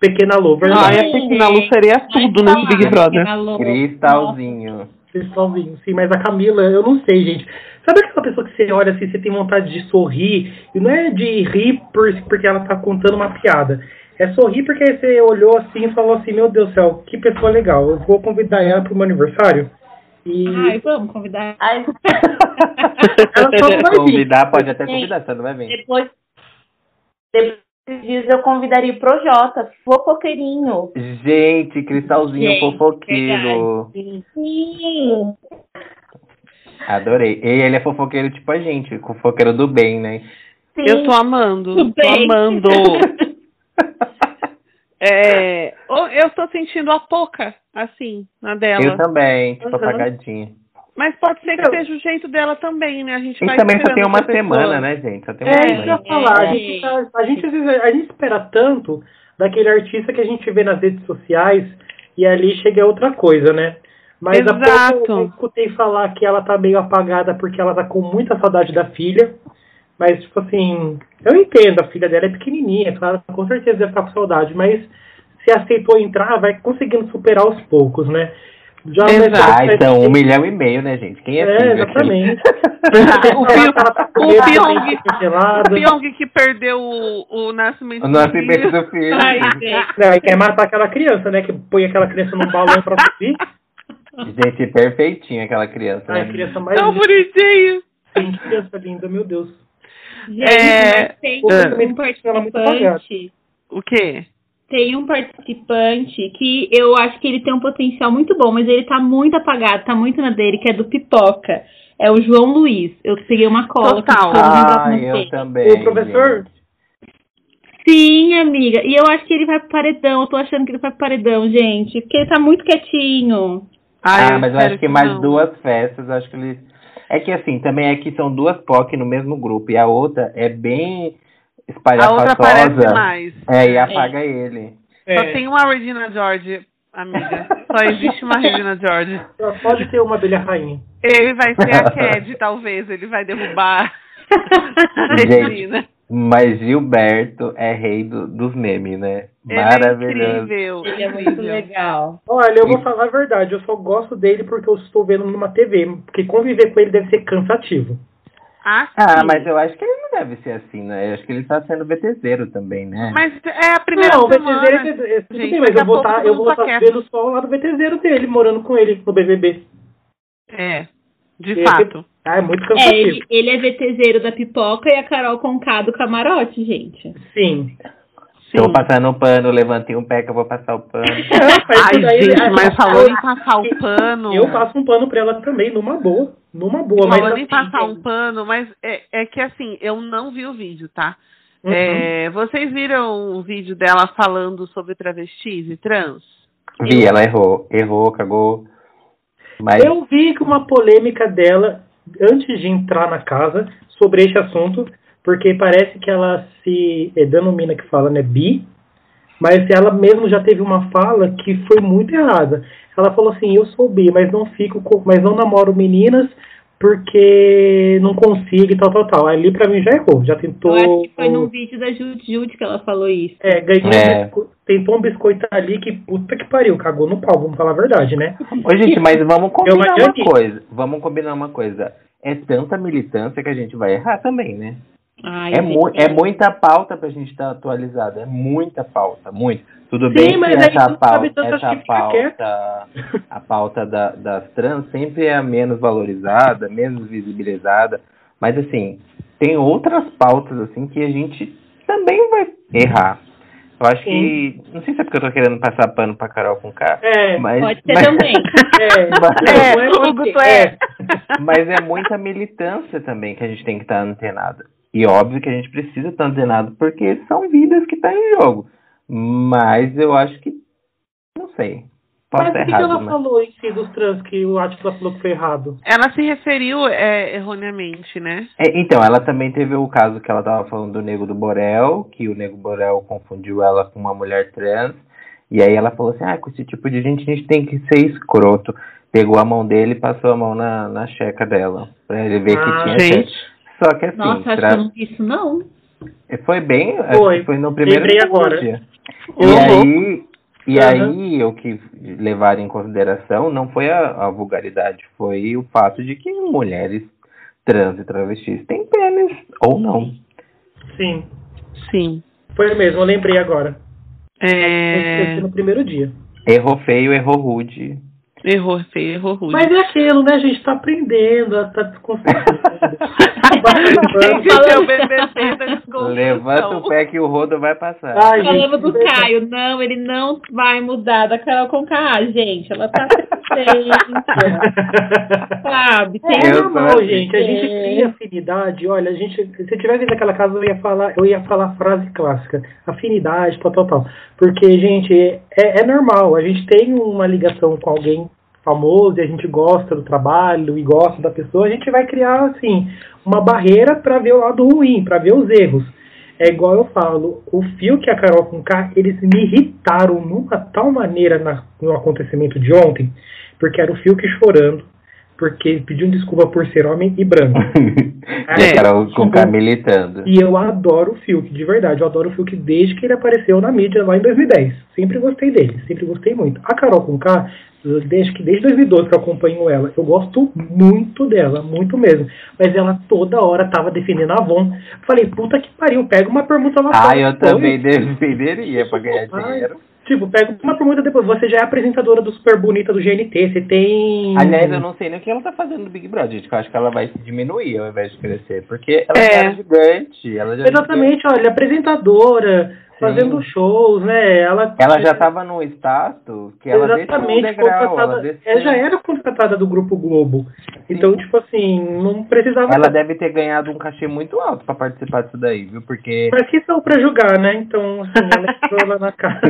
Speaker 4: Pequena lover,
Speaker 2: Ai,
Speaker 4: né?
Speaker 2: a Pequena Lu seria tudo nesse Big Brother.
Speaker 3: Cristalzinho.
Speaker 4: Cristalzinho, sim, mas a Camila, eu não sei, gente. Sabe aquela pessoa que você olha assim, você tem vontade de sorrir, e não é de rir por, porque ela tá contando uma piada. É sorrir porque você olhou assim e falou assim, meu Deus do céu, que pessoa legal. Eu vou convidar ela pro meu aniversário. E
Speaker 6: Ai, vamos convidar.
Speaker 5: Ai,
Speaker 4: ela só não vai vir.
Speaker 3: Convidar, pode até convidar, você não vai vir.
Speaker 5: depois, depois desses dias eu convidaria o Projota, fofoqueirinho.
Speaker 3: Gente, Cristalzinho
Speaker 6: Gente,
Speaker 3: fofoqueiro.
Speaker 5: Sim.
Speaker 3: Adorei. E ele é fofoqueiro tipo a gente, fofoqueiro do bem, né?
Speaker 5: Sim.
Speaker 2: Eu tô amando.
Speaker 6: Tudo
Speaker 2: Tô
Speaker 6: bem.
Speaker 2: amando. É, eu tô sentindo a pouca, assim, na dela.
Speaker 3: Eu também, tipo
Speaker 4: Uhum.
Speaker 3: apagadinha.
Speaker 2: Mas pode ser que
Speaker 4: Então-
Speaker 2: seja o jeito dela também, né? A gente
Speaker 3: E
Speaker 2: vai
Speaker 3: também só tem uma semana, né, gente? Só tem uma
Speaker 4: É, isso que eu
Speaker 3: semana.
Speaker 4: ia falar. A
Speaker 6: É.
Speaker 4: gente, tá- a, gente, às vezes, a gente espera tanto daquele artista que a gente vê nas redes sociais e ali chega outra coisa, né? Mas há pouco
Speaker 2: Exato.
Speaker 4: eu escutei falar que ela tá meio apagada porque ela tá com muita saudade da filha. Mas, tipo assim, eu entendo, a filha dela é pequenininha, claro, com certeza deve ficar com saudade, mas se aceitou entrar, vai conseguindo superar aos poucos, né? Já
Speaker 2: Exato.
Speaker 3: Ah, então, um milhão e meio, né, gente? Quem é,
Speaker 4: É,
Speaker 3: filho aqui?
Speaker 4: exatamente.
Speaker 2: o Pyong-
Speaker 4: Ela tá
Speaker 2: o Pyong- Pyong que perdeu o, o nascimento
Speaker 3: O nascimento do filho.
Speaker 6: Ai, gente.
Speaker 4: Não, e quer matar aquela criança, né? Que põe aquela criança num balão pra subir.
Speaker 3: Gente, perfeitinha aquela criança,
Speaker 4: Ai,
Speaker 3: né?
Speaker 4: a criança mais
Speaker 2: Tão
Speaker 4: linda.
Speaker 2: bonitinho.
Speaker 4: Gente, criança linda, meu Deus.
Speaker 6: Gente,
Speaker 2: É,
Speaker 6: mas tem
Speaker 4: o
Speaker 6: um
Speaker 4: tratamento dela é muito.
Speaker 2: O quê?
Speaker 6: Tem um participante que eu acho que ele tem um potencial muito bom, mas ele tá muito apagado, tá muito na dele, que é do Pipoca. É o João Luiz. Eu peguei uma cola que
Speaker 2: Total.
Speaker 3: Ah, eu também.
Speaker 4: O professor?
Speaker 3: gente.
Speaker 6: Sim, amiga. E eu acho que ele vai pro paredão. Eu tô achando que ele vai pro paredão, gente. Porque ele tá muito quietinho.
Speaker 2: Ai,
Speaker 3: Ah, mas eu acho que mais
Speaker 2: não.
Speaker 3: duas festas, eu acho que eles. É que assim, também é que são duas POC no mesmo grupo, e a outra é bem
Speaker 2: A outra aparece mais.
Speaker 3: É, e apaga ele.
Speaker 2: Só
Speaker 4: É,
Speaker 2: tem uma Regina George, amiga. Só existe uma Regina George.
Speaker 4: só pode ter uma abelha rainha.
Speaker 2: Ele vai ser a Cad, talvez. Ele vai derrubar. Regina.
Speaker 3: Mas Gilberto é rei do- dos memes, né?
Speaker 2: Ele é
Speaker 3: Maravilhoso.
Speaker 2: incrível.
Speaker 6: Ele é muito legal.
Speaker 4: Olha, eu vou falar a verdade, eu só gosto dele porque eu estou vendo numa TV, porque conviver com ele deve ser cansativo.
Speaker 2: Ah,
Speaker 3: Ah, mas eu acho que ele não deve ser assim, né? Eu acho que ele tá sendo VTZero também, né?
Speaker 2: Mas é a primeira
Speaker 4: não,
Speaker 2: semana.
Speaker 4: VTZero, é- é- tudo
Speaker 2: gente,
Speaker 4: bem, mas eu vou estar eu vou
Speaker 2: tá
Speaker 4: vendo só o lado VTZero dele, morando com ele no BBB.
Speaker 2: É, de
Speaker 4: Esse-
Speaker 2: fato.
Speaker 4: Ah, é muito
Speaker 6: É,
Speaker 4: cansativo.
Speaker 6: ele, ele é VTZero da pipoca e a Carol Conká do camarote, gente.
Speaker 4: Sim.
Speaker 3: Tô
Speaker 2: Sim.
Speaker 3: passando o pano, levantei um pé que eu vou passar o pano.
Speaker 2: Ai,
Speaker 4: daí-
Speaker 2: gente, mas
Speaker 4: eu-
Speaker 2: falando em passar o pano.
Speaker 4: Eu passo um pano pra ela também, numa boa. Numa boa, mas
Speaker 2: Falando em
Speaker 4: assim,
Speaker 2: passar um pano, mas é, é que assim, eu não vi o vídeo, tá?
Speaker 4: Uhum.
Speaker 2: É, vocês viram o vídeo dela falando sobre travestis e trans?
Speaker 3: Vi, ela errou. Errou, cagou. Mas
Speaker 4: Eu vi que uma polêmica dela, antes de entrar na casa, sobre este assunto, porque parece que ela se é, denomina que fala, né, bi, mas ela mesmo já teve uma fala que foi muito errada. Ela falou assim, eu sou bi, mas não fico com, mas não namoro meninas porque não consigo e tal, tal, tal. Ali pra mim já errou, já tentou...
Speaker 6: Eu acho que foi num vídeo da Jude Jude que ela falou isso.
Speaker 4: É, ganhou
Speaker 3: É.
Speaker 4: Um bisco- tentou um biscoito ali que puta que pariu, cagou no pau, vamos falar a verdade, né?
Speaker 3: Ô, gente, mas vamos combinar
Speaker 4: uma
Speaker 3: coisa. Vamos combinar uma coisa. É tanta militância que a gente vai errar também, né?
Speaker 6: Ai,
Speaker 3: É, mu é muita pauta pra gente estar atualizado. É muita pauta, muito. Tudo bem
Speaker 4: mas
Speaker 3: que
Speaker 4: a
Speaker 3: essa pauta, essa pauta, a pauta da, das trans sempre é a menos valorizada, menos visibilizada. Mas assim, tem outras pautas assim que a gente também vai errar. Eu acho que. Não sei se é porque eu tô querendo passar pano pra Carol com K.
Speaker 4: É,
Speaker 3: mas,
Speaker 6: Pode ser
Speaker 3: mas-
Speaker 6: também.
Speaker 4: é,
Speaker 3: Mas-
Speaker 4: é
Speaker 2: é.
Speaker 4: é.
Speaker 3: Mas é muita militância também que a gente tem que estar antenado. E óbvio que a gente precisa estar antenado porque são vidas que estão em jogo. Mas eu acho que. Não sei. Posso
Speaker 4: Mas o
Speaker 3: estar
Speaker 4: que, ela
Speaker 3: mas.
Speaker 4: falou em si dos trans que o Atila falou que foi errado?
Speaker 2: Ela se referiu é, erroneamente, né?
Speaker 3: É, então, ela também teve o caso que ela tava falando do Nego do Borel, que o Nego Borel confundiu ela com uma mulher trans. E aí ela falou assim, ah, com esse tipo de gente a gente tem que ser escroto. Pegou a mão dele e passou a mão na, na checa dela. Pra ele ver
Speaker 4: Ah,
Speaker 3: que tinha
Speaker 2: gente.
Speaker 3: cheque. Só que assim,
Speaker 6: Nossa, acho
Speaker 3: pra-
Speaker 6: que eu não vi isso, não.
Speaker 3: Foi bem, acho
Speaker 4: Foi.
Speaker 3: foi no primeiro
Speaker 4: Lembrei agora.
Speaker 3: dia. E
Speaker 2: louco.
Speaker 3: aí, e
Speaker 4: Aham.
Speaker 3: aí o que levaram em consideração não foi a, a vulgaridade, foi o fato de que mulheres trans e travestis têm pênis ou não.
Speaker 4: Sim,
Speaker 2: Sim.
Speaker 4: foi mesmo, eu lembrei agora.
Speaker 2: É...
Speaker 4: Foi no primeiro dia.
Speaker 3: Errou feio, errou rude.
Speaker 2: Errou feio, errou rude.
Speaker 4: Mas é aquilo, né? A gente tá aprendendo, tá desconcentrando.
Speaker 2: Gente, esse o BBC da desconstrução.
Speaker 3: Levanta o pé que o rodo vai passar.
Speaker 4: Ai,
Speaker 6: Falando
Speaker 4: gente,
Speaker 6: do Caio, não, ele não vai mudar da Carol Conká, gente. Ela tá crescendo, sabe? Tem
Speaker 4: É normal, gente. A gente cria afinidade. Olha, a gente, se eu tivesse naquela casa, eu ia falar, eu ia falar a frase clássica, afinidade, tal, tal, tal. Porque, gente, é, é normal. A gente tem uma ligação com alguém famoso e a gente gosta do trabalho e gosta da pessoa, a gente vai criar assim uma barreira para ver o lado ruim, para ver os erros. É igual eu falo, o fio que a Carol com K, eles me irritaram numa tal maneira na- no acontecimento de ontem, porque era o fio que chorando, porque pediu desculpa por ser homem e branco.
Speaker 3: É, Carol com K militando.
Speaker 4: E eu adoro o Fiuk, de verdade. Eu adoro o Fiuk desde que ele apareceu na mídia lá em 2010. sempre gostei dele, sempre gostei muito. A Carol com K, desde que desde 2012 que eu acompanho ela, eu gosto muito dela, muito mesmo. Mas ela toda hora tava defendendo a Avon. Falei, puta que pariu, pega uma pergunta lá
Speaker 3: Ah, eu também defenderia pra ganhar dinheiro.
Speaker 4: Tipo, pega uma pergunta depois. Você já é apresentadora do Super Bonita do GNT, você tem.
Speaker 3: Aliás, eu não sei nem o que ela tá fazendo no Big Brother, gente. que Eu acho que ela vai diminuir ao invés de crescer. Porque ela
Speaker 2: É.
Speaker 3: já era gigante. Ela já
Speaker 4: Exatamente, olha, apresentadora, fazendo shows, né? Ela,
Speaker 3: Ela já tava num status que ela deixou um
Speaker 4: Exatamente,
Speaker 3: degrau. Ela, desceu.
Speaker 4: ela já era contratada do Grupo Globo. Então, tipo assim, não precisava.
Speaker 3: Ela deve ter ganhado um cachê muito alto pra participar disso daí, viu? Porque
Speaker 4: Mas que são pra julgar, né? Então, assim, ela entrou lá na cara.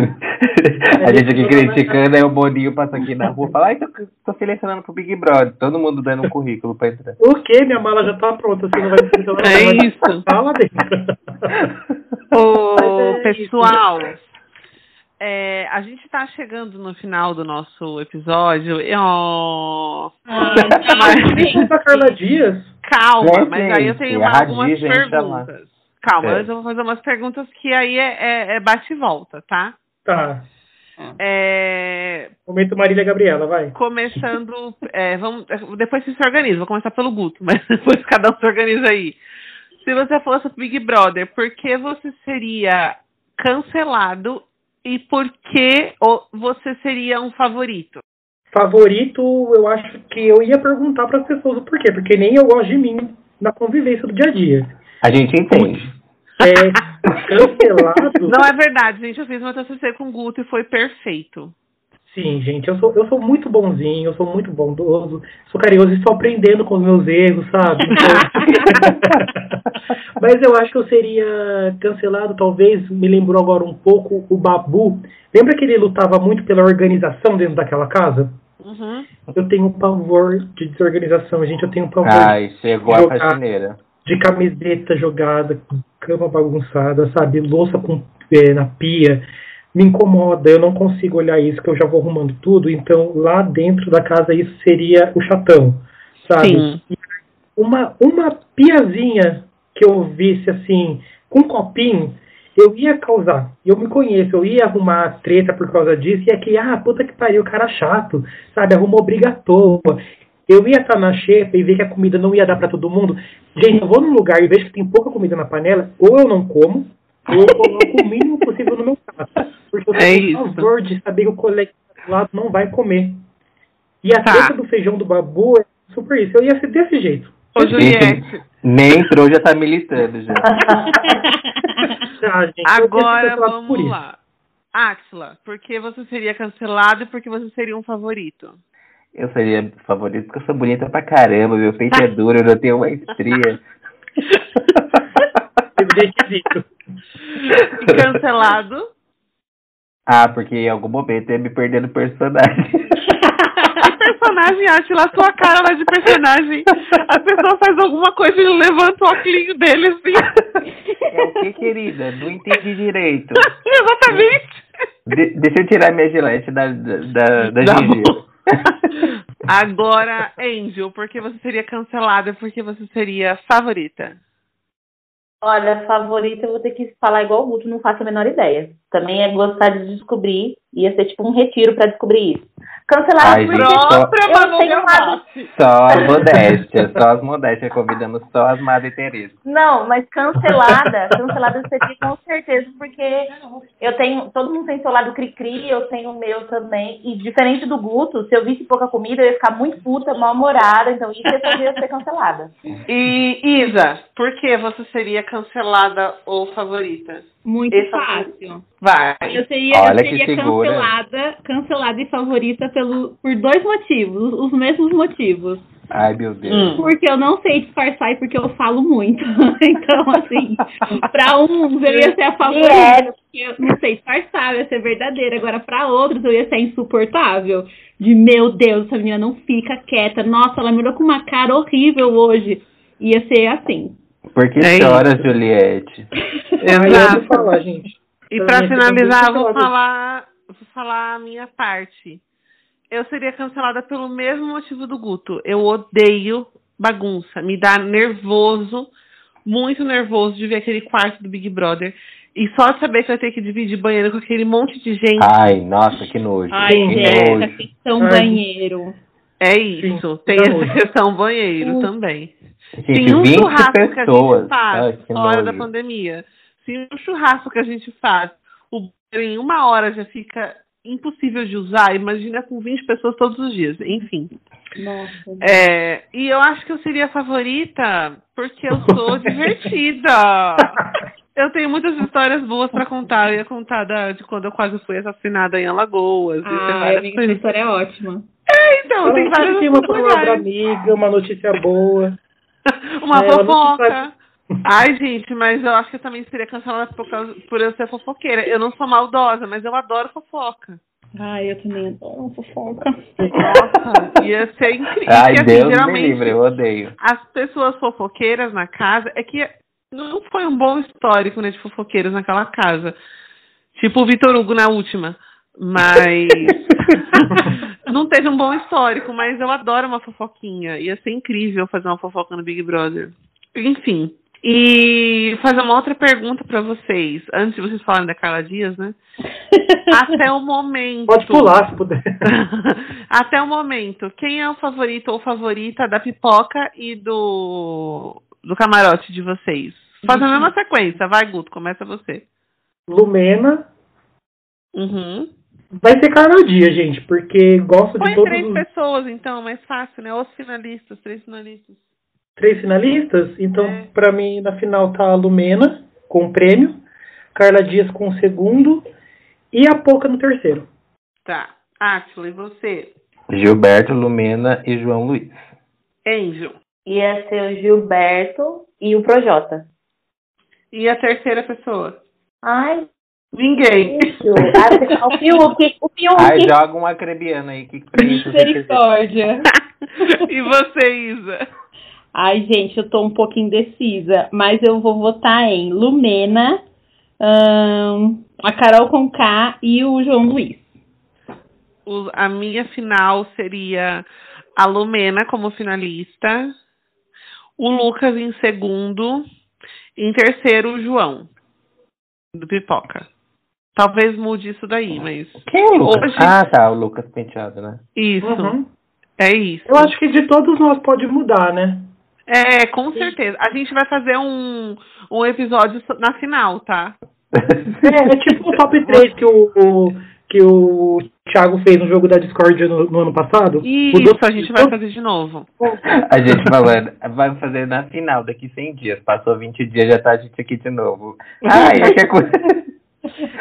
Speaker 3: a gente aqui criticando, aí o Boninho passa aqui na rua e fala, ai, tô, tô selecionando pro Big Brother. Todo mundo dando um currículo pra entrar.
Speaker 4: O quê? Minha mala já tá pronta, você não vai selecionar
Speaker 2: É
Speaker 4: nada,
Speaker 2: isso.
Speaker 4: lá dentro.
Speaker 2: Ô,
Speaker 4: é
Speaker 2: pessoal, é, a gente tá chegando no final do nosso episódio. Ó,
Speaker 6: Ah,
Speaker 2: Mas-
Speaker 4: Desculpa, Carla Dias.
Speaker 2: calma, mas aí eu tenho uma- algumas
Speaker 3: tá
Speaker 2: perguntas. Calma,
Speaker 3: É.
Speaker 2: mas eu vou fazer umas perguntas que aí é, é- é bate e volta, tá?
Speaker 4: Tá.
Speaker 2: É,
Speaker 4: Momento Marília Gabriela, vai.
Speaker 2: começando. é, vamos, depois você se organiza, vou começar pelo Guto, mas depois cada um se organiza aí. Se você fosse o Big Brother, por que você seria cancelado e por que você seria um favorito?
Speaker 4: Favorito, eu acho que eu ia perguntar para as pessoas o porquê, porque nem eu gosto de mim na convivência do dia a dia.
Speaker 3: A gente entende.
Speaker 4: É, cancelado.
Speaker 2: Não é verdade, gente. Eu fiz meu TCC com o Guto e foi perfeito.
Speaker 4: Sim, gente, eu sou, eu sou muito bonzinho, eu sou muito bondoso, sou carinhoso e estou aprendendo com os meus erros, sabe? Então- Mas eu acho que eu seria cancelado, talvez, me lembrou agora um pouco o Babu. Lembra que ele lutava muito pela organização dentro daquela casa?
Speaker 2: Uhum.
Speaker 4: Eu tenho pavor de desorganização, gente, eu tenho pavor
Speaker 3: Ai, chegou a faxineira.
Speaker 4: de camiseta jogada, cama bagunçada, sabe? Louça com, eh, na pia. Me incomoda, eu não consigo olhar isso, que eu já vou arrumando tudo. Então, lá dentro da casa, isso seria o chatão, sabe?
Speaker 2: Sim.
Speaker 4: Uma, uma piazinha que eu visse assim, com um copinho, eu ia causar. Eu me conheço, eu ia arrumar treta por causa disso, e aqui, ah, puta que pariu, cara chato, sabe? Arrumou briga à toa. Eu ia estar na xepa e ver que a comida não ia dar pra todo mundo. Gente, eu vou num lugar e vejo que tem pouca comida na panela, ou eu não como, ou eu coloco o mínimo possível no meu prato. Porque eu
Speaker 2: É
Speaker 4: tenho
Speaker 2: isso.
Speaker 4: pavor de saber que o colega do lado não vai comer. E a
Speaker 2: Tá.
Speaker 4: treta do feijão do babu é super isso. Eu ia ser desse jeito.
Speaker 2: Ô, Juliette,
Speaker 3: Nem entrou, já tá militando já.
Speaker 4: Gente,
Speaker 2: agora vamos lá. Axla, por que você seria cancelado e por que você seria um favorito?
Speaker 3: Eu seria favorito porque eu sou bonita pra caramba, meu peito é duro, eu não tenho uma estria.
Speaker 4: Requisito.
Speaker 2: Cancelado?
Speaker 3: Ah, porque em algum momento ia me perder no personagem.
Speaker 2: Personagem, Axla? A sua cara lá de personagem. A pessoa faz alguma coisa e levanta o óculos dele assim.
Speaker 3: É o que, querida? Não entendi direito.
Speaker 2: Exatamente.
Speaker 3: De- deixa eu tirar minha gilete da, da, da, da.
Speaker 2: Agora, Angel, por que você seria cancelada por que você seria favorita?
Speaker 5: Olha, favorita eu vou ter que falar igual o Guto, não faço a menor ideia. Também é gostar de descobrir, ia ser tipo um retiro pra descobrir isso. Cancelar
Speaker 3: Ai,
Speaker 5: porque
Speaker 3: gente, só-
Speaker 5: eu tenho um lado.
Speaker 3: Só as modéstias, só as modéstias, convidamos só as Madre Teresa.
Speaker 5: Não, mas cancelada, cancelada seria com certeza, porque eu tenho, todo mundo tem seu lado cri-cri, eu tenho o meu também, e diferente do Guto, se eu visse pouca comida, eu ia ficar muito puta, mal-humorada, então isso ia ser cancelada.
Speaker 2: E Isa, por que você seria cancelada ou favorita?
Speaker 6: Muito
Speaker 2: é
Speaker 6: fácil.
Speaker 2: Vai.
Speaker 6: Eu seria,
Speaker 3: Olha
Speaker 6: eu seria cancelada, cancelada e favorita pelo, por dois motivos, os mesmos motivos.
Speaker 3: Ai, meu Deus.
Speaker 2: Hum.
Speaker 6: Porque eu não sei disfarçar e porque eu falo muito. então, assim, pra uns eu ia ser a favorita, porque eu não sei disfarçar, eu ia ser verdadeira. Agora, pra outros, eu ia ser insuportável. De meu Deus, essa menina não fica quieta. Nossa, ela me olhou com uma cara horrível hoje. Ia ser assim.
Speaker 3: Por que
Speaker 2: É
Speaker 3: chora, Juliette?
Speaker 4: Aí eu
Speaker 2: Exato.
Speaker 4: falar, gente.
Speaker 2: E pra
Speaker 4: Também
Speaker 2: finalizar, vou falar, vou falar a minha parte. Eu seria cancelada pelo mesmo motivo do Guto. Eu odeio bagunça. Me dá nervoso, muito nervoso de ver aquele quarto do Big Brother. E só de saber que eu tenho que dividir banheiro com aquele monte de gente.
Speaker 3: Ai, nossa, que nojo.
Speaker 6: Ai,
Speaker 3: que
Speaker 6: gente,
Speaker 3: nojo.
Speaker 6: a questão
Speaker 4: Ai.
Speaker 6: banheiro.
Speaker 2: É isso.
Speaker 4: Sim,
Speaker 2: tem essa
Speaker 4: nojo.
Speaker 2: questão banheiro
Speaker 6: Uh.
Speaker 2: também.
Speaker 3: Gente,
Speaker 2: Tem um
Speaker 3: 20
Speaker 2: churrasco que a
Speaker 3: pessoas.
Speaker 2: gente faz
Speaker 3: Ai, que
Speaker 2: fora da pandemia. Se um churrasco que a gente faz, o banheiro em uma hora já fica impossível de usar, imagina com 20 pessoas todos os dias. Enfim.
Speaker 6: Nossa.
Speaker 2: É, e eu acho que eu seria a favorita porque eu sou divertida. Eu tenho muitas histórias boas pra contar. Eu ia contar da, de quando eu quase fui assassinada em Alagoas. várias
Speaker 6: amiga, essa
Speaker 2: coisas.
Speaker 6: história é ótima.
Speaker 2: É, então, tem várias
Speaker 4: Tem uma
Speaker 2: coisas
Speaker 4: palavra
Speaker 2: legais.
Speaker 4: amiga, uma notícia boa.
Speaker 2: Uma
Speaker 4: É, ela não
Speaker 2: fofoca. Ai, gente, mas eu acho que eu também seria cancelada por, causa, por eu ser fofoqueira. Eu não sou maldosa, mas eu adoro fofoca.
Speaker 6: Ai, eu também adoro fofoca.
Speaker 2: Nossa, ia ser incrível.
Speaker 3: Ai,
Speaker 2: Porque, assim,
Speaker 3: Deus me
Speaker 2: geralmente,
Speaker 3: livre, eu odeio.
Speaker 2: as pessoas fofoqueiras na casa é que não foi um bom histórico, né, de fofoqueiros naquela casa. Tipo o Vitor Hugo na última. Mas não teve um bom histórico, mas eu adoro uma fofoquinha. Ia ser incrível fazer uma fofoca no Big Brother. Enfim. E fazer uma outra pergunta pra vocês, antes de vocês falarem da Carla Dias, né? Até o momento.
Speaker 4: Pode pular se puder.
Speaker 2: Até o momento, quem é o favorito ou favorita da pipoca e do, do camarote de vocês? Faz a mesma sequência, vai, Guto, começa você.
Speaker 4: Lumena
Speaker 2: Uhum.
Speaker 4: Vai ser cada dia, gente, porque gosto de
Speaker 2: Põe
Speaker 4: todos
Speaker 2: três
Speaker 4: os
Speaker 2: pessoas, então, mais fácil, né? Os finalistas, três finalistas.
Speaker 4: três finalistas. Então,
Speaker 2: É.
Speaker 4: pra mim, na final tá a Lumena com o prêmio, Carla Dias com o segundo e a Poca no terceiro.
Speaker 2: Tá. Átila, e você?
Speaker 3: Gilberto, Lumena e João Luiz.
Speaker 2: Angel.
Speaker 5: Ia ser o Gilberto e o Projota.
Speaker 2: E a terceira pessoa?
Speaker 5: Ai,
Speaker 2: Ninguém.
Speaker 5: isso. O Fiuk, o
Speaker 3: Ai,
Speaker 5: Fiuk.
Speaker 3: joga um acrebiano aí. Que.
Speaker 6: Misericórdia.
Speaker 2: e você, Isa?
Speaker 6: Ai, gente, eu tô um pouco indecisa, mas eu vou votar em Lumena, ahn, a Carol Conká e o João Luiz.
Speaker 2: O- a minha final seria a Lumena como finalista, o Lucas em segundo, em terceiro o João, do Pipoca. Talvez mude isso daí, mas
Speaker 3: Quem é o Lucas?
Speaker 2: Hoje-
Speaker 3: Ah, tá, o Lucas Penteado, né?
Speaker 2: isso,
Speaker 4: Uhum.
Speaker 2: é isso.
Speaker 4: Eu acho que de todos nós pode mudar, né?
Speaker 2: É, com certeza. A gente vai fazer um, um episódio na final, tá?
Speaker 4: É, é tipo o top 3 que o, o- que o Thiago fez no jogo da Discord no, no ano passado.
Speaker 2: Isso,
Speaker 4: Mudou-
Speaker 2: a gente vai fazer de novo.
Speaker 3: A gente falando, vai fazer na final daqui 100 dias. Passou 20 dias, já tá a gente aqui de novo. Ai, é que é coisa.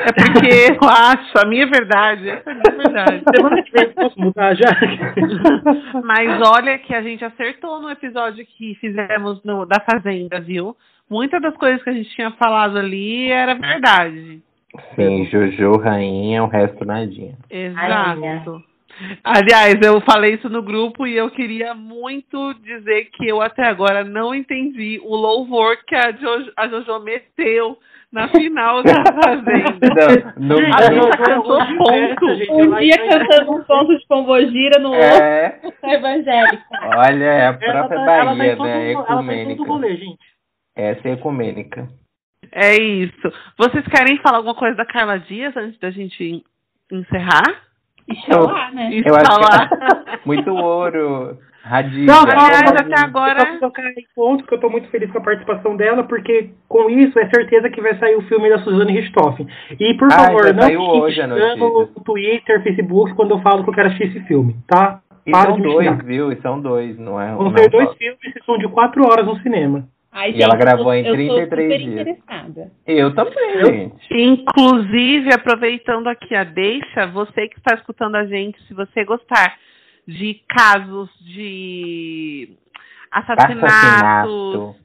Speaker 2: É porque eu acho, a minha verdade, essa é a minha verdade.
Speaker 4: Semana que vem eu posso mudar já?
Speaker 2: Mas olha que a gente acertou no episódio que fizemos no, da Fazenda, viu? Muitas das coisas que a gente tinha falado ali era verdade.
Speaker 3: Sim, Jojo, rainha, o resto nadinha.
Speaker 2: Exato. Aliás, eu falei isso no grupo e eu queria muito dizer que eu até agora não entendi o louvor que a Jojo, a Jojo meteu na final da Fazenda.
Speaker 3: Não, no,
Speaker 2: A
Speaker 4: Jojo
Speaker 2: cantou ponto.
Speaker 6: Um dia cantando um ponto de pombogira, no outro
Speaker 3: é,
Speaker 6: evangélica.
Speaker 3: olha, é a
Speaker 4: Ela
Speaker 3: própria
Speaker 4: tá, ela tá
Speaker 3: Bahia, né?
Speaker 4: ela tá em todo
Speaker 3: Ecumênica.
Speaker 4: rolê, gente.
Speaker 3: Essa é ecumênica.
Speaker 2: É isso. Vocês querem falar alguma coisa da Carla Dias antes da gente encerrar?
Speaker 6: Inxalá, né?
Speaker 3: Eu acho
Speaker 2: Instalar.
Speaker 3: que muito ouro, radiga.
Speaker 4: Não,
Speaker 2: Aliás,
Speaker 4: só-
Speaker 2: até agora-
Speaker 4: Eu tocar em pontos que eu tô muito feliz com a participação dela, porque com isso é certeza que vai sair o filme da Suzane Richthofen. E por
Speaker 3: Ah,
Speaker 4: favor,
Speaker 3: já
Speaker 4: não
Speaker 3: notícia.
Speaker 4: no Twitter, Facebook, quando eu falo que eu quero assistir esse filme, tá?
Speaker 3: E
Speaker 4: Para
Speaker 3: são dois, viu? E são dois, não é?
Speaker 4: Vão
Speaker 3: não
Speaker 4: ser dois
Speaker 3: só.
Speaker 4: filmes que são de quatro horas no cinema.
Speaker 6: Ai,
Speaker 3: E ela gravou em
Speaker 6: tô- eu tô
Speaker 3: 33
Speaker 6: super
Speaker 3: dias.
Speaker 6: interessada.
Speaker 3: Eu também, gente.
Speaker 2: Inclusive, aproveitando aqui a deixa, você que está escutando a gente, se você gostar de casos de assassinatos
Speaker 3: Assassinato.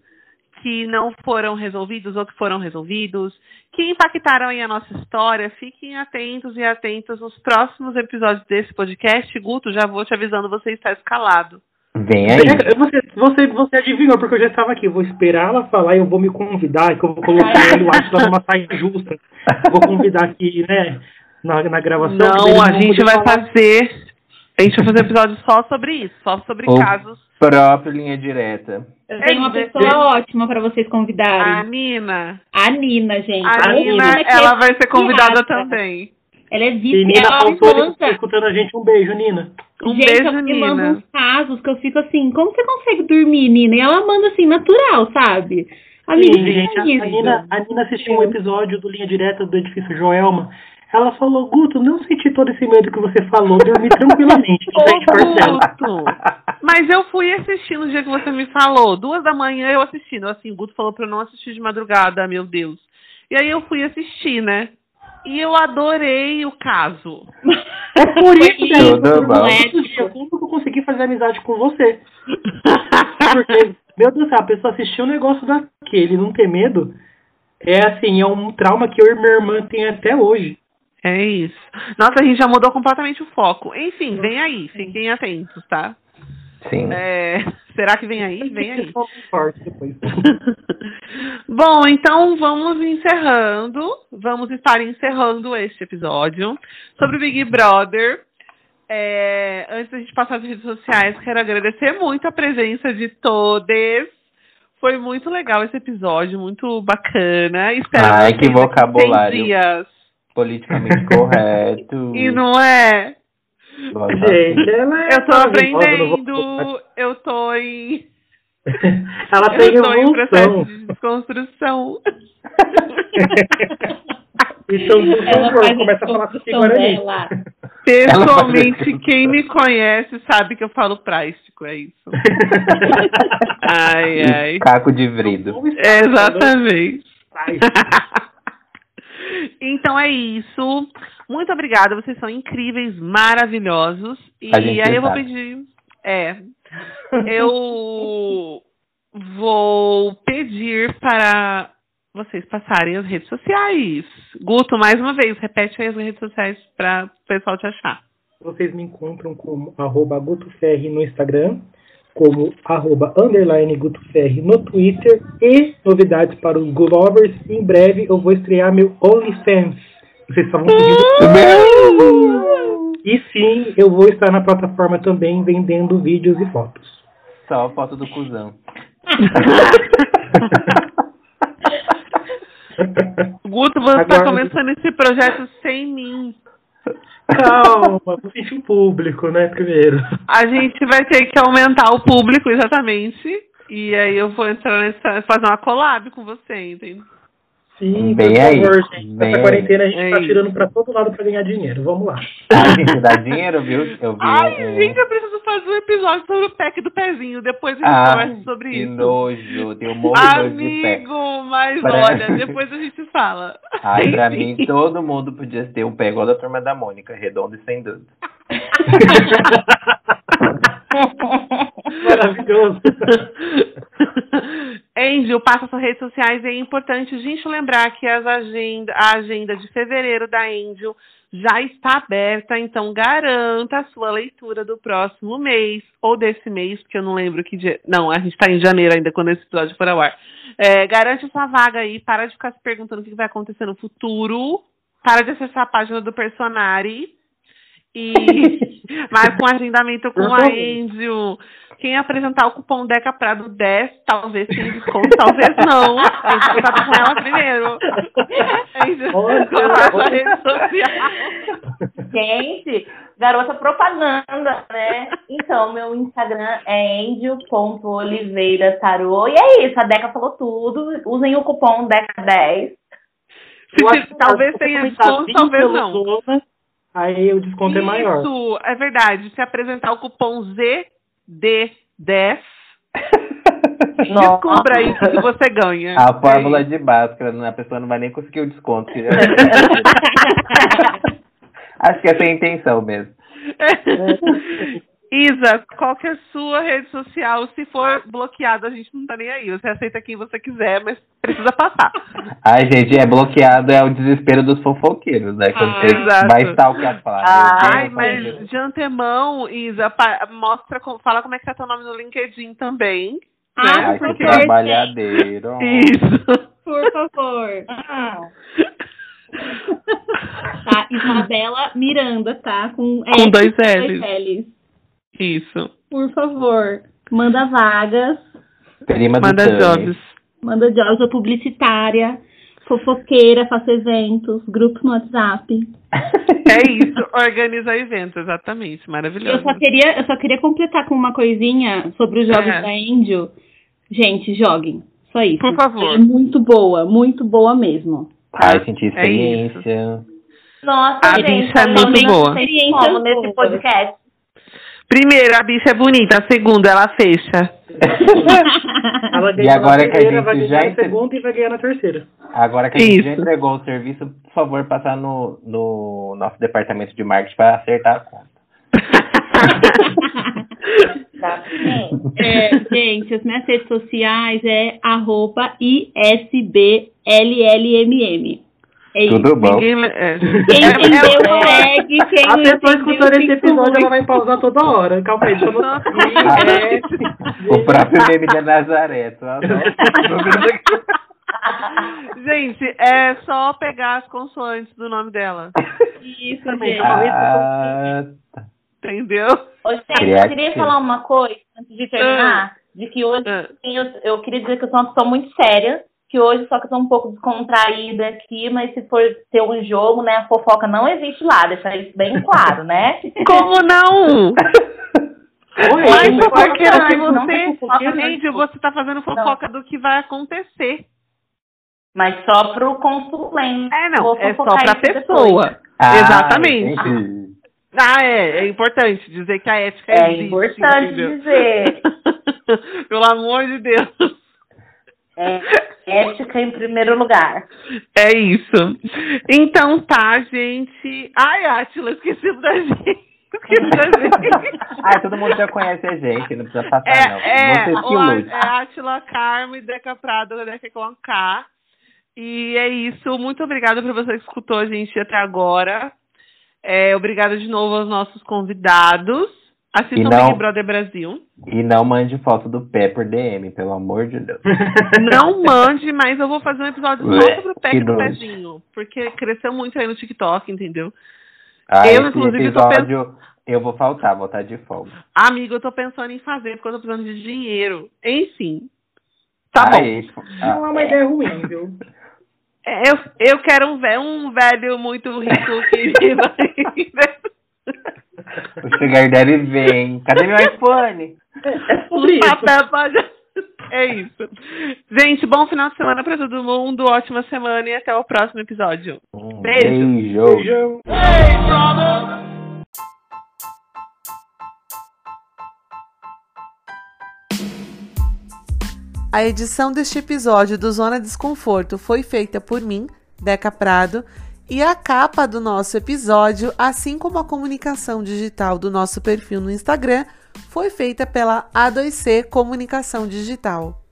Speaker 2: que não foram resolvidos ou que foram resolvidos, que impactaram aí a nossa história, fiquem atentos e atentas nos próximos episódios desse podcast. Guto, já vou te avisando, você está escalado.
Speaker 3: Vem aí.
Speaker 4: Você, você, você adivinhou, porque eu já estava aqui. Eu vou esperar ela falar e eu vou me convidar, que eu vou colocar ele, eu acho, lá numa saia justa. Vou convidar aqui, né, na, na gravação.
Speaker 2: Não, a gente vai
Speaker 4: falar.
Speaker 2: fazer A gente vai fazer um episódio só sobre isso, só sobre
Speaker 3: O
Speaker 2: casos.
Speaker 3: Próprio linha direta.
Speaker 6: Eu tenho uma
Speaker 2: É,
Speaker 6: pessoa ótima pra vocês
Speaker 2: A
Speaker 6: convidarem.
Speaker 2: Nina.
Speaker 6: A Nina, gente.
Speaker 2: A
Speaker 6: A
Speaker 2: Nina, ela
Speaker 6: é
Speaker 2: vai ser convidada também.
Speaker 6: Ela é
Speaker 4: E Nina.
Speaker 6: Ela me
Speaker 4: faltou
Speaker 6: manda.
Speaker 4: escutando a gente. Um beijo, Nina.
Speaker 2: Um
Speaker 6: gente,
Speaker 2: beijo,
Speaker 6: ela me manda uns casos que eu fico assim, como você consegue dormir, Nina? E ela manda assim, natural, sabe? Amiga,
Speaker 4: Sim, gente, a,
Speaker 6: é
Speaker 4: a
Speaker 6: isso?
Speaker 4: Nina, a Nina assistiu um episódio do Linha Direta do Edifício Joelma. Ela falou, Guto, não senti todo esse medo que você falou, dormi tranquilamente.
Speaker 2: Ô,
Speaker 4: Gente.
Speaker 2: Guto! Mas eu fui assistir no dia que você me falou. Duas da manhã eu assistindo. Assim, o Guto falou pra eu não assistir de madrugada, meu Deus. E aí eu fui assistir, né? E eu adorei o caso.
Speaker 4: É por isso que
Speaker 6: não é,
Speaker 4: eu
Speaker 6: tipo,
Speaker 4: como que eu consegui fazer amizade com você. Porque, meu Deus do céu, a pessoa assistiu um negócio daquele, não ter medo, é assim, é um trauma que eu e minha irmã tem até hoje.
Speaker 2: É isso. Nossa, a gente já mudou completamente o foco. Enfim, vem aí. Fiquem atentos, tá?
Speaker 3: Sim.
Speaker 2: É, será que vem aí? Vem aí. Bom, então vamos encerrando. Vamos estar encerrando este episódio sobre o Big Brother. É, antes da gente passar as redes sociais, quero agradecer muito a presença de todos. Foi muito legal esse episódio, muito bacana. Espero
Speaker 3: Ai,
Speaker 2: vocês
Speaker 3: que vocabulário.
Speaker 2: 100 dias.
Speaker 3: Politicamente correto.
Speaker 2: E não é?
Speaker 4: Gente, ela é
Speaker 2: Eu tô aprendendo, eu tô em,
Speaker 4: Ela tem
Speaker 2: eu tô em processo de desconstrução.
Speaker 4: Então, por
Speaker 6: ela
Speaker 4: começa a falar com Guarani.
Speaker 6: dela.
Speaker 2: Pessoalmente, quem me conhece sabe que eu falo prástico, é isso. Ai, ai.
Speaker 3: E Caco de vrido.
Speaker 2: É, exatamente. Então é isso. Muito obrigada, vocês são incríveis, maravilhosos. E aí eu vou
Speaker 3: sabe.
Speaker 2: pedir. É. Eu vou pedir para vocês passarem as redes sociais. Guto, mais uma vez, repete aí as redes sociais para o pessoal te achar.
Speaker 4: Vocês me encontram como arroba GutoFerri no Instagram, como arroba underline GutoFerri no Twitter e novidades para os Glovers. Em breve eu vou estrear meu OnlyFans. Vocês estavam pedindo. E sim, eu vou estar na plataforma também vendendo vídeos e fotos.
Speaker 3: Só a foto do cuzão.
Speaker 2: Guto, você está começando esse projeto sem mim.
Speaker 4: Calma, sentir o público, né, primeiro.
Speaker 2: A gente vai ter que aumentar o público, exatamente. E aí eu vou entrar nessa. fazer uma collab com você, entendeu?
Speaker 4: Sim,
Speaker 3: Bem
Speaker 4: por
Speaker 3: aí,
Speaker 4: favor, gente.
Speaker 3: bem
Speaker 4: Nessa
Speaker 3: aí.
Speaker 4: quarentena a gente
Speaker 2: É
Speaker 4: tá tirando pra todo lado pra ganhar dinheiro. Vamos lá.
Speaker 3: Ai, gente, dá dinheiro, viu? Eu vi
Speaker 2: Ai,
Speaker 3: um...
Speaker 2: gente, eu preciso fazer um episódio sobre o pack do pezinho. Depois a gente
Speaker 3: Ah,
Speaker 2: conversa sobre
Speaker 3: que
Speaker 2: isso.
Speaker 3: nojo. Tem um monte de nojo de pé.
Speaker 2: Amigo, mas
Speaker 3: Pra-
Speaker 2: olha, depois a gente fala.
Speaker 3: Ai, pra mim, todo mundo podia ter um pé igual da turma da Mônica, redondo e sem dúvida.
Speaker 4: Maravilhoso.
Speaker 2: Angel, passa suas redes sociais. É importante gente lembrar que as agenda, a agenda de fevereiro da Angel já está aberta, então garanta a sua leitura do próximo mês, ou desse mês, porque eu não lembro que dia. Não, a gente está em janeiro ainda, quando esse episódio for ao ar. É, garante sua vaga aí, para de ficar se perguntando o que vai acontecer no futuro, para de acessar a página do Personari. E mas com agendamento com a Angel. Quem apresentar o cupom Deca Prado 10, talvez tenha desconto, talvez não. Tem que contar com ela primeiro. É rede social?
Speaker 5: Gente, garota propaganda, né? Então, meu Instagram é angel.oliveiratarô. E é isso, a Deca falou tudo. Usem o cupom DECA10.
Speaker 4: Eu acho que
Speaker 2: talvez tenha
Speaker 4: começar
Speaker 2: desconto, talvez não.
Speaker 4: Zona, aí o desconto é maior.
Speaker 2: Isso, é verdade. Se apresentar o cupom ZD10, descubra isso que você ganha.
Speaker 3: A fórmula de Bhaskara, né? a pessoa não vai nem conseguir o desconto. Acho que essa é a intenção mesmo.
Speaker 2: Isa, qual que é a sua rede social? Se for bloqueado, a gente não tá nem aí. Você aceita quem você quiser, mas precisa passar.
Speaker 3: Ai, gente, é bloqueado, é o desespero dos fofoqueiros, né? Quando
Speaker 6: Ah,
Speaker 2: exato.
Speaker 3: vai stalkear, fala,
Speaker 5: Ah,
Speaker 3: meu Deus,
Speaker 2: Ai, mas
Speaker 3: meu
Speaker 2: de antemão, Isa, pa- mostra, fala como é que tá teu nome no LinkedIn também.
Speaker 6: Ah,
Speaker 2: né?
Speaker 3: Ai,
Speaker 6: por
Speaker 3: que
Speaker 6: favor,
Speaker 3: trabalhadeiro.
Speaker 2: Isso.
Speaker 6: Por favor. Tá? Isabela Miranda, tá? Com,
Speaker 2: Com dois
Speaker 6: dois
Speaker 2: L's. Isso.
Speaker 6: Por favor, manda vagas,
Speaker 3: Prima
Speaker 2: Manda jobs.
Speaker 6: manda jobs, sou publicitária, fofoqueira, faço eventos, grupos no WhatsApp.
Speaker 2: É isso, organiza evento, exatamente. Maravilhoso.
Speaker 6: Eu só queria, eu só queria completar com uma coisinha sobre os jogos
Speaker 2: É.
Speaker 6: da Angel. Gente, joguem. Só isso.
Speaker 2: Por favor.
Speaker 6: É muito boa, muito boa mesmo.
Speaker 3: Ai, senti
Speaker 2: É isso.
Speaker 3: experiência.
Speaker 5: Nossa,
Speaker 2: A
Speaker 5: gente,
Speaker 2: é muito
Speaker 5: realmente
Speaker 2: boa.
Speaker 6: Experiência
Speaker 5: como nesse podcast.
Speaker 2: Primeiro, a bicha é bonita. A segunda, ela fecha.
Speaker 4: Ela
Speaker 3: E agora
Speaker 4: na
Speaker 3: que a
Speaker 4: primeira,
Speaker 3: gente
Speaker 4: vai ganhar
Speaker 3: já
Speaker 4: na segunda e vai ganhar na terceira.
Speaker 3: Agora que a gente já entregou o serviço, por favor, passar no, no nosso departamento de marketing para acertar a conta.
Speaker 5: Exatamente.
Speaker 6: É, gente, as minhas redes sociais é arroba ISBLLMM. É isso.
Speaker 3: Tudo bom?
Speaker 2: Ninguém. É.
Speaker 6: Quem
Speaker 2: É-
Speaker 6: entendeu,
Speaker 2: é-
Speaker 6: segue. Quem
Speaker 4: A
Speaker 6: não
Speaker 4: pessoa
Speaker 6: entendeu,
Speaker 4: escutando esse episódio, ela vai pausar toda hora. Calma aí, deixa eu. É,
Speaker 3: O próprio meme da Nazaré. adora.
Speaker 2: Gente, é só pegar as consoantes do nome dela.
Speaker 6: Isso,
Speaker 4: Também,
Speaker 6: gente.
Speaker 4: tá.
Speaker 3: Ah,
Speaker 2: Entendeu?
Speaker 5: Ô, gente, eu queria falar uma coisa antes de terminar. De que hoje
Speaker 2: Ah.
Speaker 5: eu, eu queria dizer que eu sou uma pessoa muito séria. Que hoje só que eu tô um pouco descontraída aqui, mas se for ter um jogo, né, a fofoca não existe lá, deixar isso bem claro, né?
Speaker 2: Como não?
Speaker 4: Oi,
Speaker 5: não
Speaker 2: fofoqueira que
Speaker 5: não, não
Speaker 2: você.
Speaker 5: não.
Speaker 2: Angel, você tá fazendo fofoca do que vai acontecer.
Speaker 5: Mas só pro consulente.
Speaker 2: É, não. É só pra pessoa.
Speaker 3: ah,
Speaker 2: Exatamente.
Speaker 3: entendi.
Speaker 2: Ah, é. É importante dizer que a ética
Speaker 5: É
Speaker 2: existe,
Speaker 5: importante
Speaker 2: entendeu?
Speaker 5: dizer.
Speaker 2: Pelo amor de Deus.
Speaker 5: É, ética em primeiro lugar.
Speaker 2: É isso. Então tá, gente. Ai, Atila, esqueci da gente. Esqueci da gente.
Speaker 3: Ah, todo mundo já conhece a gente, não precisa passar,
Speaker 2: É,
Speaker 3: não.
Speaker 2: é,
Speaker 3: Vocês que
Speaker 2: o,
Speaker 3: lutem.
Speaker 2: é Atila Carmo e Deca Prado, Deca com K. E é isso. Muito obrigada por você que escutou a gente até agora. É, obrigada de novo aos nossos convidados. Assistam
Speaker 3: E não-
Speaker 2: Big Brother Brasil.
Speaker 3: E não mande foto do pé por DM, pelo amor de Deus.
Speaker 2: Não mande, mas eu vou fazer um episódio só sobre o pé
Speaker 3: que
Speaker 2: e do pezinho. Porque cresceu muito aí no TikTok, entendeu?
Speaker 3: Ah,
Speaker 2: Eu, inclusive, tô
Speaker 3: episódio eu vou faltar, vou estar de folga.
Speaker 2: Amigo, eu tô pensando em fazer porque eu tô precisando de dinheiro. Enfim. Tá bom.
Speaker 3: Ai, ah,
Speaker 4: Não é uma ideia ruim, viu?
Speaker 2: É, Eu, eu quero um velho, um velho muito rico que vai.
Speaker 3: o Sugar Daddy vem. Cadê meu iPhone?
Speaker 4: É isso.
Speaker 2: É isso. Gente, bom final de semana pra todo mundo. Ótima semana e até o próximo episódio.
Speaker 3: Um
Speaker 2: Beijo.
Speaker 3: beijo.
Speaker 4: Beijão.
Speaker 1: A edição deste episódio do Zona Desconforto foi feita por mim, Deca Prado, e a capa do nosso episódio, assim como a comunicação digital do nosso perfil no Instagram, foi feita pela A2C Comunicação Digital.